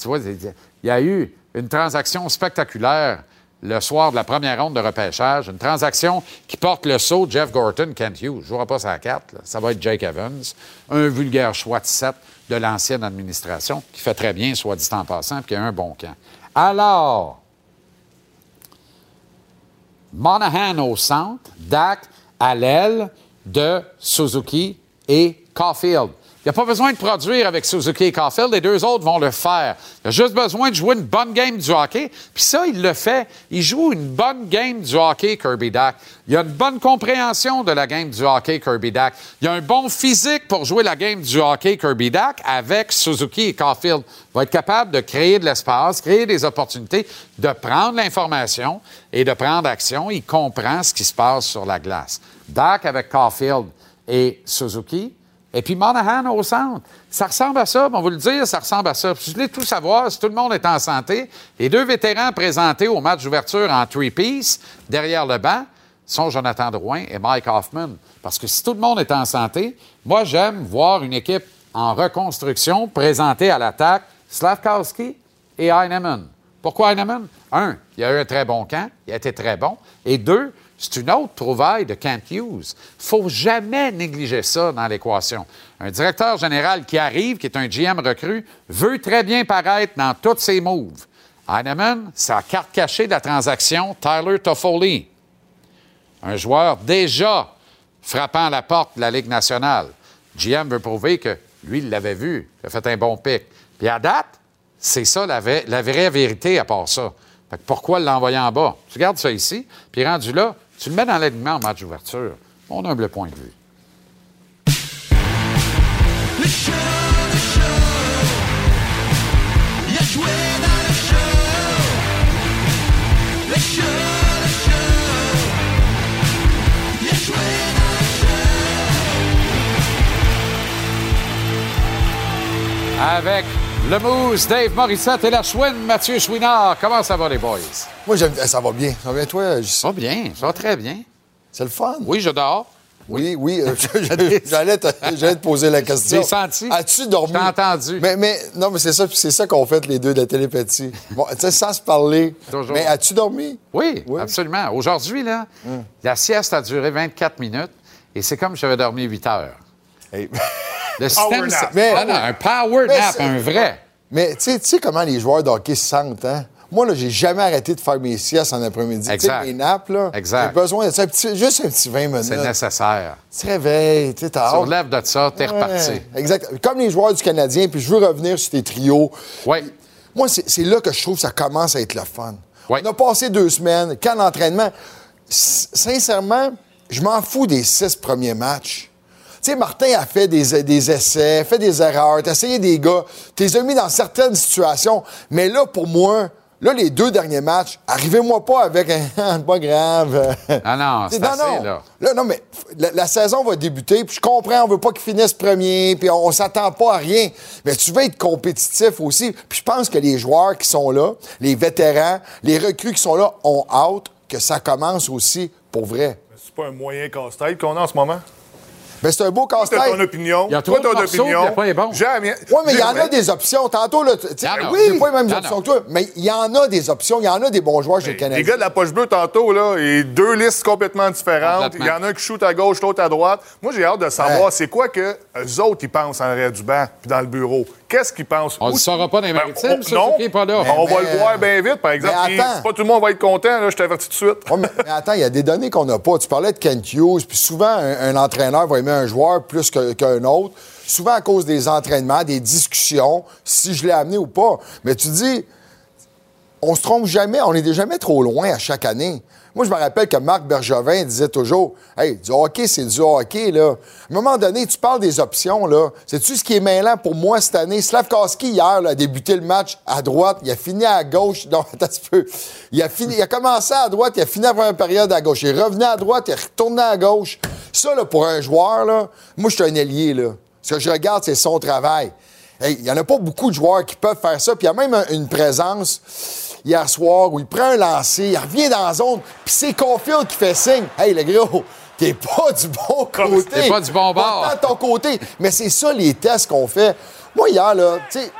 Tu vois, il y a eu une transaction spectaculaire le soir de la première ronde de repêchage. Une transaction qui porte le saut Jeff Gorton, Kent Hughes. Je ne jouera pas sa carte. Ça va être Jake Evans. Un vulgaire choix de 7 de l'ancienne administration qui fait très bien, soit dit en passant, et qui a un bon camp. Alors, Monahan au centre, Dak à l'aile de Suzuki et Caulfield. Il n'y a pas besoin de produire avec Suzuki et Caulfield. Les deux autres vont le faire. Il a juste besoin de jouer une bonne game du hockey. Puis ça, il le fait. Il joue une bonne game du hockey, Kirby Dack. Il a une bonne compréhension de la game du hockey, Kirby Dack. Il a un bon physique pour jouer la game du hockey, Kirby Dack, avec Suzuki et Caulfield. Il va être capable de créer de l'espace, créer des opportunités, de prendre l'information et de prendre action. Il comprend ce qui se passe sur la glace. Dack avec Caulfield et Suzuki, et puis Monahan au centre. Ça ressemble à ça, on va le dire, ça ressemble à ça. Je voulais tout savoir, si tout le monde est en santé, les deux vétérans présentés au match d'ouverture en three-piece, derrière le banc, sont Jonathan Drouin et Mike Hoffman. Parce que si tout le monde est en santé, moi, j'aime voir une équipe en reconstruction présentée à l'attaque Slavkowski et Heinemann. Pourquoi Heinemann? Un, il a eu un très bon camp, il a été très bon. Et deux, c'est une autre trouvaille de Kent Hughes. faut jamais négliger ça dans l'équation. Un directeur général qui arrive, qui est un GM recru, veut très bien paraître dans tous ses moves. Heinemann, c'est la carte cachée de la transaction Tyler Toffoli. Un joueur déjà frappant à la porte de la Ligue nationale. GM veut prouver que lui, il l'avait vu, il a fait un bon pic. Puis à date, c'est ça la, la vraie vérité à part ça. Fait pourquoi l'envoyer en bas? Tu gardes ça ici, puis rendu là, tu le mets dans l'alignement en match d'ouverture. Mon humble point de vue. Avec le mousse, Dave Morissette et la chouine, Mathieu Chouinard. Comment ça va, les boys? Moi, j'aime, ça va bien. Ça va bien, toi? Ça va bien, ça va très bien. C'est le fun? Oui, je dors. Oui, oui. euh, J'allais te, poser la question. J'ai senti. As-tu dormi? Je t'ai entendu. Mais, mais, non, mais c'est ça, c'est ça qu'on fait les deux de la télépathie. Bon, tu sais, sans se parler. Toujours. Mais as-tu dormi? Oui, absolument. Aujourd'hui, là, la sieste a duré 24 minutes et c'est comme si j'avais dormi 8 heures. Le système, Mais- Ah non, un power Mais nap, un vrai. Mais tu sais- comment les joueurs de hockey se sentent, hein? Moi, là, j'ai jamais arrêté de faire mes siestes en après-midi. Exact. mes nappes, là. Exact. J'ai besoin de ça. juste un petit 20 minutes. C'est nécessaire. Tu te réveilles, tu t'as Tu relèves de ça, t'es Ouais, reparti. Exact. Comme les joueurs du Canadien, puis je veux revenir sur tes trios. Oui. Moi, c'est là que je trouve que ça commence à être le fun. On a passé deux semaines, camp d'entraînement. S- Sincèrement, je m'en fous des six premiers matchs. Tu sais, Martin a fait des, des essais, fait des erreurs, t'as essayé des gars, t'es mis dans certaines situations. Mais là, pour moi, là, les deux derniers matchs, arrivez-moi pas avec un pas grave. Ah non, c'est non, assez, non. là. Là, non, mais la, la saison va débuter, puis je comprends, on veut pas qu'ils finissent premier, puis on, on s'attend pas à rien. Mais tu veux être compétitif aussi. Puis je pense que les joueurs qui sont là, les vétérans, les recrues qui sont là, ont hâte que ça commence aussi pour vrai. C'est pas un moyen casse-tête qu'on a en ce moment? Ben, c'est un beau Toi, casse-tête. t'as ton opinion. Il y a Toi, trop de ton opinion. puis il y a pas les bons. Jamais. Oui, mais il y en a des options. Tantôt, là, tu sais, Il y en a. oui, j'ai pas les mêmes options que toi, mais il y en a des options. Il y en a des bons joueurs chez le Les Canadien. gars de la poche bleue, tantôt, là, et deux listes complètement différentes. Il y en a un qui shoot à gauche, l'autre à droite. Moi, j'ai hâte de savoir Ouais. c'est quoi que eux autres, ils pensent en arrière du banc puis dans le bureau. Qu'est-ce qu'ils pensent? On ne saura pas dans les Ben, maritimes, on- non, est pas là. on Mais- va mais- le voir bien vite, par exemple. attends. Pas tout le monde va être content, là, je t'avertis tout de suite. Ouais, mais, mais attends, il y a des données qu'on n'a pas. Tu parlais de Kent Hughes, puis souvent, un, un entraîneur va aimer un joueur plus qu'un autre, souvent à cause des entraînements, des discussions, si je l'ai amené ou pas. Mais tu dis, on se trompe jamais, on n'est jamais trop loin à chaque année. Moi, je me rappelle que Marc Bergevin disait toujours Hey, du hockey, c'est du hockey, là. À un moment donné, tu parles des options, là. Sais-tu ce qui est mêlant pour moi cette année? Slavkowski, hier, a débuté le match à droite, il a fini à gauche. Non, attends un peu. Il a, fini, il a commencé à droite, il a fini avant une période à gauche. Il revenu à droite, il retourné à gauche. Ça, là, pour un joueur, là, moi, je suis un ailier, là. Ce que je regarde, c'est son travail. Hey, il n'y en a pas beaucoup de joueurs qui peuvent faire ça. Puis il y a même un- une présence hier soir où il prend un lancer, il revient dans la zone, puis c'est Caulfield qui fait signe. Hey, le gros, t'es pas du bon côté. T'es pas du bon bord. Va-t'en de ton côté. Mais c'est ça les tests qu'on fait. Moi, hier, là, tu sais,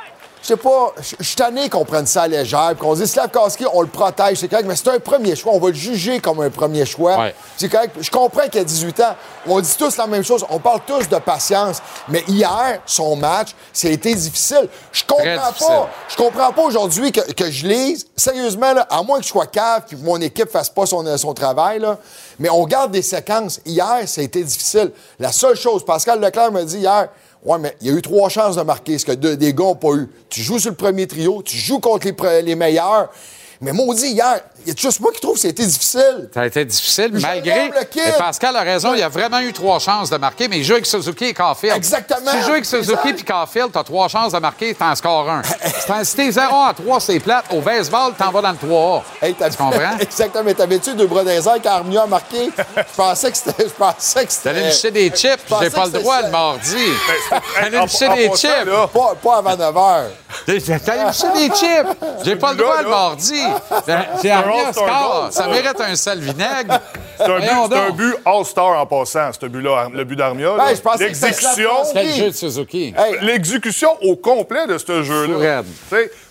je sais pas, je suis tanné qu'on prenne ça à légère, qu'on dise Slavkowski, on le protège, c'est correct, mais c'est un premier choix, on va le juger comme un premier choix. Ouais. C'est correct. Je comprends qu'il a 18 ans. On dit tous la même chose. On parle tous de patience. Mais hier, son match, ça a été difficile. Je comprends pas. Je comprends pas aujourd'hui que, que je lise. Sérieusement, là, à moins que je sois cave puis que mon équipe fasse pas son, son travail, là, mais on garde des séquences. Hier, ça a été difficile. La seule chose, Pascal Leclerc me dit hier, Ouais, mais il y a eu trois chances de marquer, ce que des gars n'ont pas eu. Tu joues sur le premier trio, tu joues contre les meilleurs. Mais maudit, hier, il y a juste moi qui trouve que ça a été difficile. Ça a été difficile, Je malgré. Et Pascal a raison, il a vraiment eu trois chances de marquer, mais il joue avec Suzuki et Caulfield. Exactement. Si tu joues avec Suzuki et Caulfield, t'as trois chances de marquer, t'en scores un. Si t'es 0 à 3, c'est plate. Au baseball, t'en vas dans le 3A. Hey, t'as- tu comprends? Exactement. Mais t'avais-tu deux bras les airs qu'Armia a marqué? Je pensais que c'était. Je pensais que c'était. T'allais me jeter des chips, j'ai pas le droit c'était le mardi. T'allais me jeter des chips. Pas, avant 9 h. T'allais me jeter des chips. J'ai pas le droit le mardi. C'est un score. Ça mérite un sel vinaigre. C'est un, but, c'est un all-star en passant, ce but-là, le but d'Armia. Ben, je pensais L'exécution, Slavkovski. Quel jeu de Suzuki? Hey, l'exécution au complet de ce jeu-là.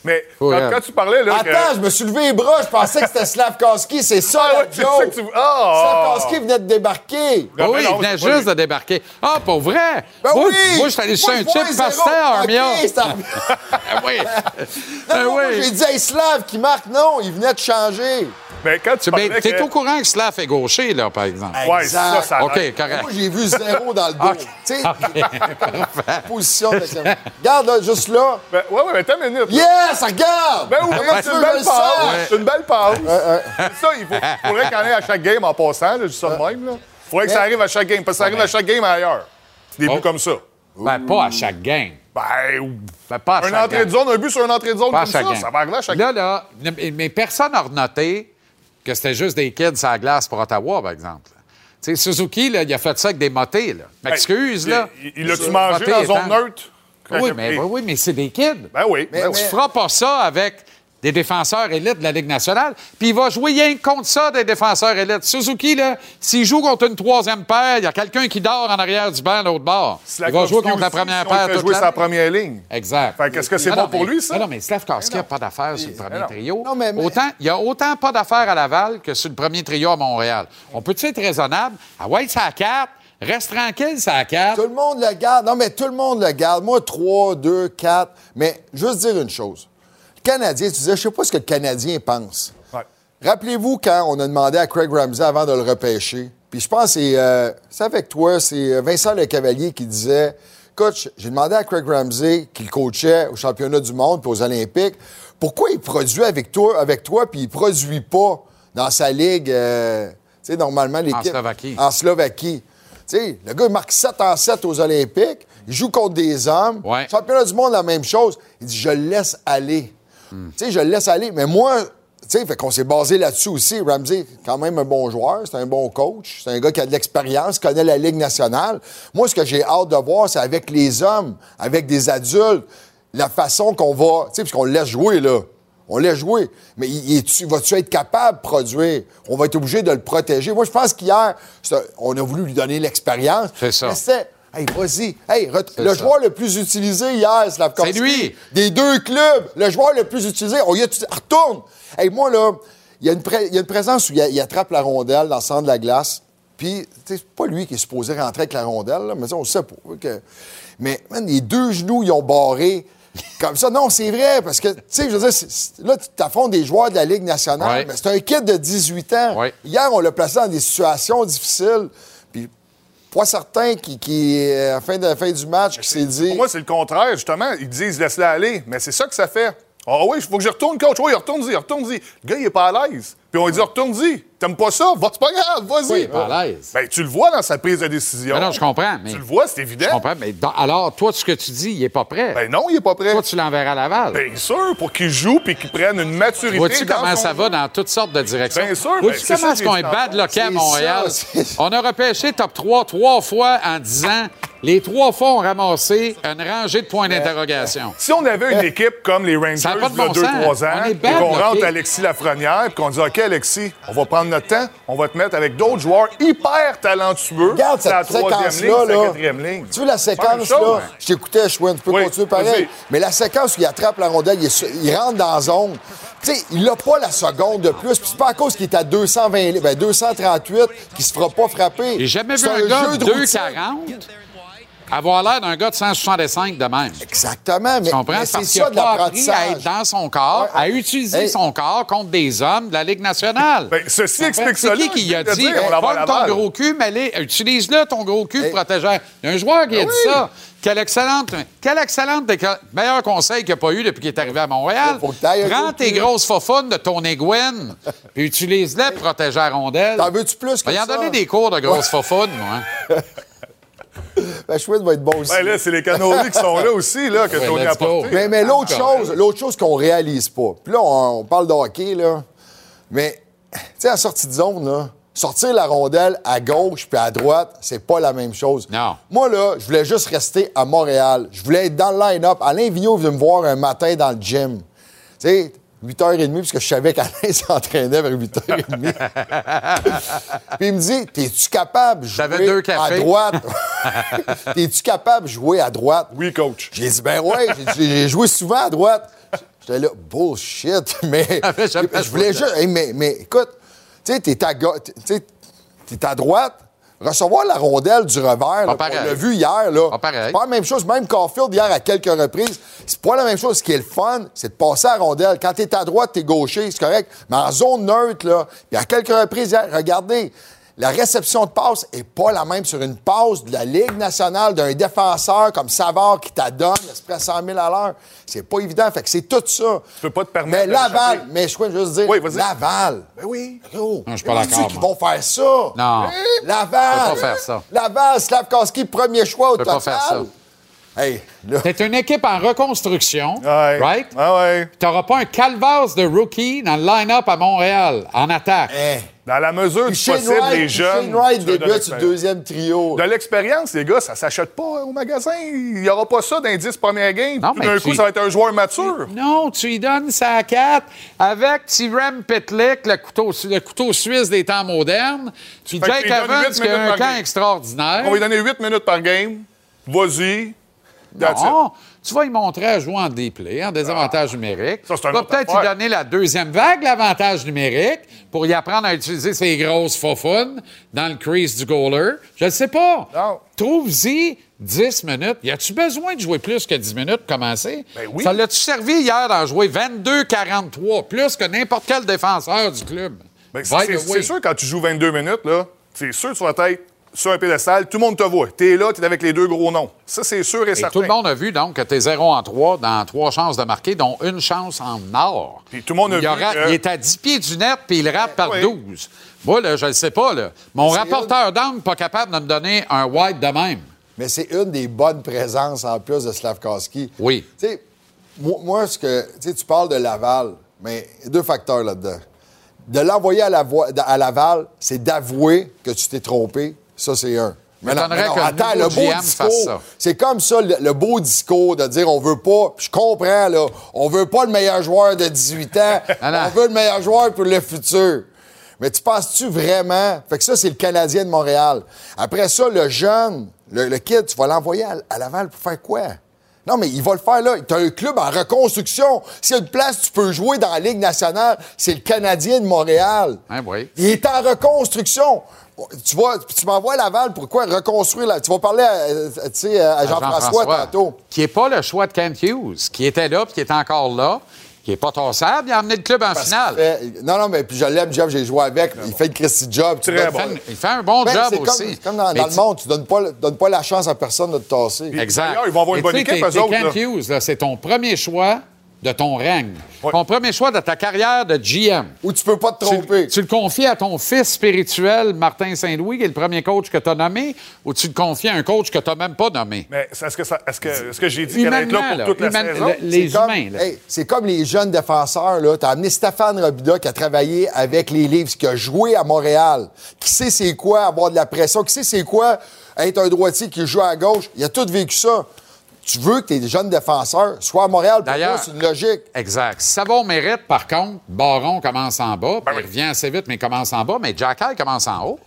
Mais quand, tu parlais, là. que- attends, je me suis levé les bras. Je pensais que c'était Slavkowski. C'est ça, Ah la c'est ça joke. tu. Slavkowski venait de débarquer. Ben oui, non, il venait c'est juste lui. de débarquer. Ah, pour vrai? Ben moi, oui! moi, je suis allé chercher un chip c'était Armia. C'est. Ah oui. Non, Ah non, oui. j'ai dit, Slav qui marque. Non, il venait de changer. Mais quand tu Mais t'es que- au courant que Slav est gaucher, là, par exemple? Ouais, ça, ça. OK, correct. Moi, j'ai vu zéro dans le dos. OK. Tu sais, position de Regarde, là, juste là. Ben, ouais, ouais, mais attends une minute. là. Yes, regarde! Ben oui, c'est tu une belle le pause. C'est une belle pause. C'est ça, il faut, faudrait qu'il y en ait à chaque game en passant, là, dis ça de même. Là. faudrait que ça arrive à chaque game, parce que ça arrive à chaque game ailleurs. Des buts Oh. comme ça. Ben, pas à chaque game. Ben, ou- Ben, pas à un chaque entrée game. de zone, un but sur un entrée de zone Pas comme chaque ça, game. ça va arriver à chaque Là, là, mais personne n'a noté que c'était juste des kids la glace pour Ottawa, par exemple. Tu sais, Suzuki, là, il a fait ça avec des motés, là. M'excuse, Hey, là. il- l'a-tu mangé dans zone neutre? Oui, mais, oui, oui, mais c'est des kids. Ben oui. Mais- ben Tu oui. feras pas ça avec des défenseurs élites de la Ligue nationale. Puis il va jouer rien contre ça, des défenseurs élites. Suzuki, là, s'il joue contre une troisième paire, il y a quelqu'un qui dort en arrière du banc à l'autre bord. Il va jouer contre la première paire fait toute jouer sa première ligne. Exact. Fait qu'est-ce que c'est bon pour lui, ça? Non, mais Slavkovski n'a pas d'affaires sur le premier trio. Non, mais- mais- Autant, il y a autant pas d'affaires à Laval que sur le premier trio à Montréal. On peut-tu être raisonnable? Ah ouais, ça à 4. Reste tranquille, ça à 4. Tout le monde le garde. Non, mais tout le monde le garde. Moi, 3, 2, 4. Mais juste dire une chose. Le Canadien, tu disais, je sais pas ce que le Canadien pense. Ouais. Rappelez-vous quand on a demandé à Craig Ramsey avant de le repêcher. Puis je pense que c'est, euh, c'est avec toi, c'est Vincent Le Cavalier qui disait Coach, j'ai demandé à Craig Ramsey, qui le coachait au championnat du monde puis aux Olympiques, pourquoi il produit avec toi, avec toi puis il produit pas dans sa ligue, euh, tu sais, normalement, l'équipe. Slovaquie. En Slovaquie. Tu sais, le gars, il marque 7 en 7 aux Olympiques. Il joue contre des hommes. Ouais. Championnat du monde, la même chose. Il dit, je le laisse aller. Tu sais, je le laisse aller. Mais moi, tu sais, fait qu'on s'est basé là-dessus aussi. Ramsey, quand même un bon joueur, c'est un bon coach, c'est un gars qui a de l'expérience, connaît la Ligue nationale. Moi, ce que j'ai hâte de voir, c'est avec les hommes, avec des adultes, la façon qu'on va, tu sais, puisqu'on le laisse jouer, là. On le laisse jouer. Mais vas-tu être capable de produire? On va être obligé de le protéger. Moi, je pense qu'hier, on a voulu lui donner l'expérience. C'est ça. Hey, vas-y. Hey, le ça. joueur le plus utilisé hier, Slavkovski. C'est lui. Des deux clubs, le joueur le plus utilisé. On y a retourne. Hey, moi, là, il y, a une pré- il y a une présence où il, il attrape la rondelle dans le centre de la glace. Puis, tu sais, c'est pas lui qui est supposé rentrer avec la rondelle, là, mais on sait pas. que- Mais, man, les deux genoux, ils ont barré. Comme ça, non, c'est vrai, parce que, tu sais, je veux dire, là, tu t'affrontes des joueurs de la Ligue nationale, Ouais. mais c'est un kid de 18 ans. Ouais. Hier, on l'a placé dans des situations difficiles, pas certain qui, qui à la fin, de, la fin du match, qui s'est dit... Pour moi, c'est le contraire, justement. Ils disent laisse-la aller. Mais c'est ça que ça fait. Ah oui, il faut que je retourne, coach. Oui, retourne-y, retourne-y. Le gars, il est pas à l'aise. Puis on lui dit retourne-y. T'aimes pas ça? Va, c'est pas grave, vas-y. Oui, à l'aise. Ben, tu le vois dans sa prise de décision. Ben non, je comprends, mais- Tu le vois, c'est évident. Je comprends, mais dans- alors, toi, ce que tu dis, il est pas prêt. Ben non, il est pas prêt. toi, tu l'enverras à Laval. Bien sûr, pour qu'il joue puis qu'il prenne une maturité. Vois-tu comment son ça va dans toutes sortes de directions? Bien sûr, Vois-tu ben, c'est comment ça est-ce qu'on est bad locké à Montréal? ça, On a repêché top 3 trois fois en disant Les trois fois ont ramassé une rangée de points d'interrogation. Si on avait une équipe comme les Rangers de il y a bon deux, sens. trois ans, On et qu'on rentre Alexis Lafrenière, puis qu'on dit OK, Alexis, on va prendre notre temps, on va te mettre avec d'autres joueurs hyper talentueux. Regarde la cette troisième ligne, la Là. quatrième ligne. Tu veux la séquence, la chose, là? hein. Je t'écoutais, Chouin, tu peux Oui, continuer pareil. Mais la séquence où il attrape la rondelle, il, rentre dans la zone. Tu sais, il n'a pas la seconde de plus. Puis c'est pas à cause qu'il est à 220, li- ben 238 qu'il se fera pas frapper. J'ai jamais vu C'est un gars jeu de de routine. 2,40 avoir l'air d'un gars de 165 de même. Exactement, mais, Tu comprends? mais C'est parce qu'il ça a de pas appris à l'apprentissage. être dans son corps, à utiliser Hey. son corps contre des hommes de la Ligue nationale. Ben, ceci Tu comprends? explique ça, C'est qui qui je a de dit, dire, on la voit pogne à ton gros cul, mais allez, utilise-le, ton gros cul, Hey. protégeur. Il y a un joueur qui a Ben dit ça. Quel excellente, quel excellente, meilleur conseil qu'il n'a pas eu depuis qu'il est arrivé à Montréal. Faut que t'ailles un Prends gros tes cul. grosses fofounes de ton Egwin, puis utilise-les pour protéger la rondelle. T'en veux-tu plus que Va y en ça? donner des cours de grosses fofounes, moi. Ben, Chouin va être bon aussi. Ben là, c'est les canoës qui sont là aussi, là, que Ouais, Tony a apporté. Mais, mais l'autre chose, l'autre chose qu'on réalise pas. Puis là, on, on parle de hockey, là. Mais, tu sais, à sortie de zone, là, sortir la rondelle à gauche puis à droite, c'est pas la même chose. Non. Moi, là, je voulais juste rester à Montréal. Je voulais être dans le line-up. Alain Vigneault venu me voir un matin dans le gym. Tu sais, 8h30, parce que je savais qu'Alain s'entraînait vers 8h30. puis il me dit T'es-tu capable de jouer deux à droite? T'es-tu capable de jouer à droite? Oui, coach. j'ai dit, ben ouais, j'ai joué souvent à droite. J'étais là, bullshit, mais jamais je voulais juste. hey, mais, mais écoute, tu sais, t'es à, ga- tu sais, t'es à droite, recevoir la rondelle du revers, là, on l'a vu hier, là. Pas. C'est pas la même chose. Même Caulfield, hier, à quelques reprises, c'est pas la même chose. Ce qui est le fun, c'est de passer à la rondelle. Quand t'es à droite, t'es gaucher, c'est correct. Mais en zone neutre, là, puis à quelques reprises hier, regardez, la réception de passe est pas la même sur une passe de la Ligue nationale d'un défenseur comme Savard qui t'adonne à peu près 100 000 à l'heure. C'est pas évident. Fait que c'est tout ça. Tu peux pas te permettre Mais de Laval, l'échapper. mais je peux juste dire, Oui, vas-y. Laval. Ben oui. Gros, Non, je suis pas d'accord, qu'ils moi. vont faire ça. Non. Laval. Je peux pas faire ça. Laval, Slavkowski, premier choix au Je peux pas total. faire ça. Hey. T'es une équipe en reconstruction, Ouais. right? Ah ouais. Tu n'auras pas un calvasse de rookie dans le line-up à Montréal, en attaque. Hey. Dans la mesure du possible, Wright, les jeunes. Shane Wright sur le l'expérience. deuxième trio. De l'expérience, les gars, ça s'achète pas au magasin. Il n'y aura pas ça dans les 10 premières games. Non, Tout d'un tu- coup, ça va être un joueur mature. Non, tu lui donnes sa 4 avec Tirem Pitlick, le couteau, le couteau suisse des temps modernes. Puis Jake tu lui donnes Evans, qui a minutes un par camp game. extraordinaire. On va lui donner 8 minutes par game. Vas-y. That's it. Non, tu vas lui montrer à jouer en déplay, en désavantage numérique. Ah. Ça, c'est tu vas peut-être lui donner la deuxième vague, l'avantage numérique, pour y apprendre à utiliser ses grosses faufounes dans le crease du goaler. Je ne sais pas. Non. Trouve-y 10 minutes. Y a-tu besoin de jouer plus que 10 minutes pour commencer? Ben oui. Ça l'a-tu servi hier d'en jouer 22-43, plus que n'importe quel défenseur du club? Ben, c'est sûr, quand tu joues 22 minutes, là, c'est sûr que tu vas être sur un pédestal. Tout le monde te voit. T'es là, t'es avec les deux gros noms. Ça, c'est sûr et, Et certain. tout le monde a vu donc que t'es 0 en 3 dans trois chances de marquer, dont une chance en or. Puis tout le monde a il, vu aura- que- il est à 10 pieds du net, puis il rate par oui. 12. Moi, là, je ne sais pas. Là. Mon rapporteur d'angle pas capable de me donner un wide de même. Mais c'est une des bonnes présences en plus de Slavkowski. Oui. Tu sais, moi, moi, ce que. Tu tu parles de Laval, mais il y a deux facteurs là-dedans. De l'envoyer à, la vo- à Laval, c'est d'avouer que tu t'es trompé. Ça, c'est un. Mais non, mais non, attends, le beau GM discours, c'est comme ça, le, le beau discours de dire on veut pas, je comprends, là, on veut pas le meilleur joueur de 18 ans, Ah on veut le meilleur joueur pour le futur. Mais tu penses-tu vraiment? Fait que ça, c'est le Canadien de Montréal. Après ça, le jeune, le, le kid, tu vas l'envoyer à, à Laval pour faire quoi? Non, mais il va le faire là. Tu as un club en reconstruction. S'il y a une place, tu peux jouer dans la Ligue nationale. C'est le Canadien de Montréal. Hein, oui. Il est en reconstruction. Tu vas, tu m'envoies à Laval, pourquoi reconstruire? La... Tu vas parler à, euh, tu sais, à Jean-François tantôt. Qui n'est pas le choix de Kent Hughes, qui était là puis qui est encore là, qui n'est pas tossable. Il a amené le club en Parce finale. fait- Non, non, mais puis je l'aime, Jeff, j'ai joué avec. Il fait le Christy job. Tu Très donnes- bon. Il fait- Il fait un bon Ben, job c'est comme- aussi. c'est comme dans, le monde, tu donnes pas, donnes pas la chance à personne de te tasser. Exact. Ils vont avoir une bonne équipe, eux autres, Kent Hughes, c'est ton premier choix de ton règne. Ton premier choix de ta carrière de GM. Où tu peux pas te tromper. Tu, le confies à ton fils spirituel, Martin Saint-Louis, qui est le premier coach que tu as nommé, ou tu le confies à un coach que tu n'as même pas nommé? Mais est-ce que, ça- est-ce que, est-ce que j'ai dit qu'elle allait être là toute la saison? le- les C'est comme- humains, hey, c'est comme les jeunes défenseurs. Tu as amené Stéphane Robida qui a travaillé avec les Leafs, qui a joué à Montréal, qui sait c'est quoi avoir de la pression, qui sait c'est quoi être un droitier qui joue à gauche? Il a tout vécu ça. Tu veux que tes jeunes défenseurs soient à Montréal. Pour moi, c'est une logique. Exact. Au mérite, par contre, Baron commence en bas, Ben puis il revient assez vite, mais il commence en bas, mais Jack High commence en haut.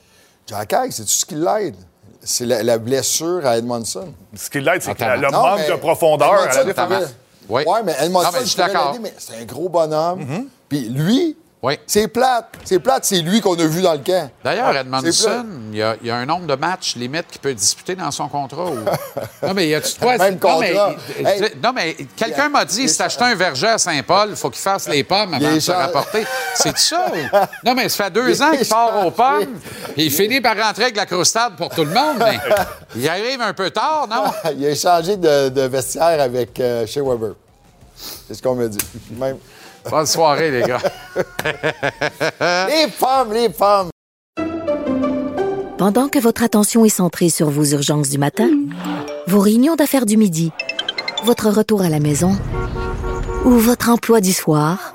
Jack Higg, c'est tout ce qui l'aide? C'est la, la blessure à Edmondson. Ce qui l'aide, c'est le Non, manque de profondeur à la défense. Oui. Ouais, mais Edmondson, Non, mais je suis d'accord. mais c'est un gros bonhomme. Mm-hmm. Puis lui, Oui. c'est plate. C'est plate, c'est lui qu'on a vu dans le camp. D'ailleurs, c'est Edmondson, il y, a, il y a un nombre de matchs limite qu'il peut disputer dans son contrat. ou- non, mais y a-tu quoi? Même non, mais, contrat. il- Hey. non, mais quelqu'un m'a dit, si t'achetais un verger à Saint-Paul, il faut qu'il fasse les pommes Il avant de se rapporter. C'est ça? ou- Non, mais ça fait deux Il ans qu'il part aux pommes, il finit par rentrer avec la croustade pour tout le monde, mais il arrive un peu tard, non? il a échangé de, de vestiaire avec euh, Shea Weber. C'est ce qu'on me dit. Même... Bonne soirée, les gars. les femmes, les femmes. Pendant que votre attention est centrée sur vos urgences du matin, vos réunions d'affaires du midi, votre retour à la maison ou votre emploi du soir,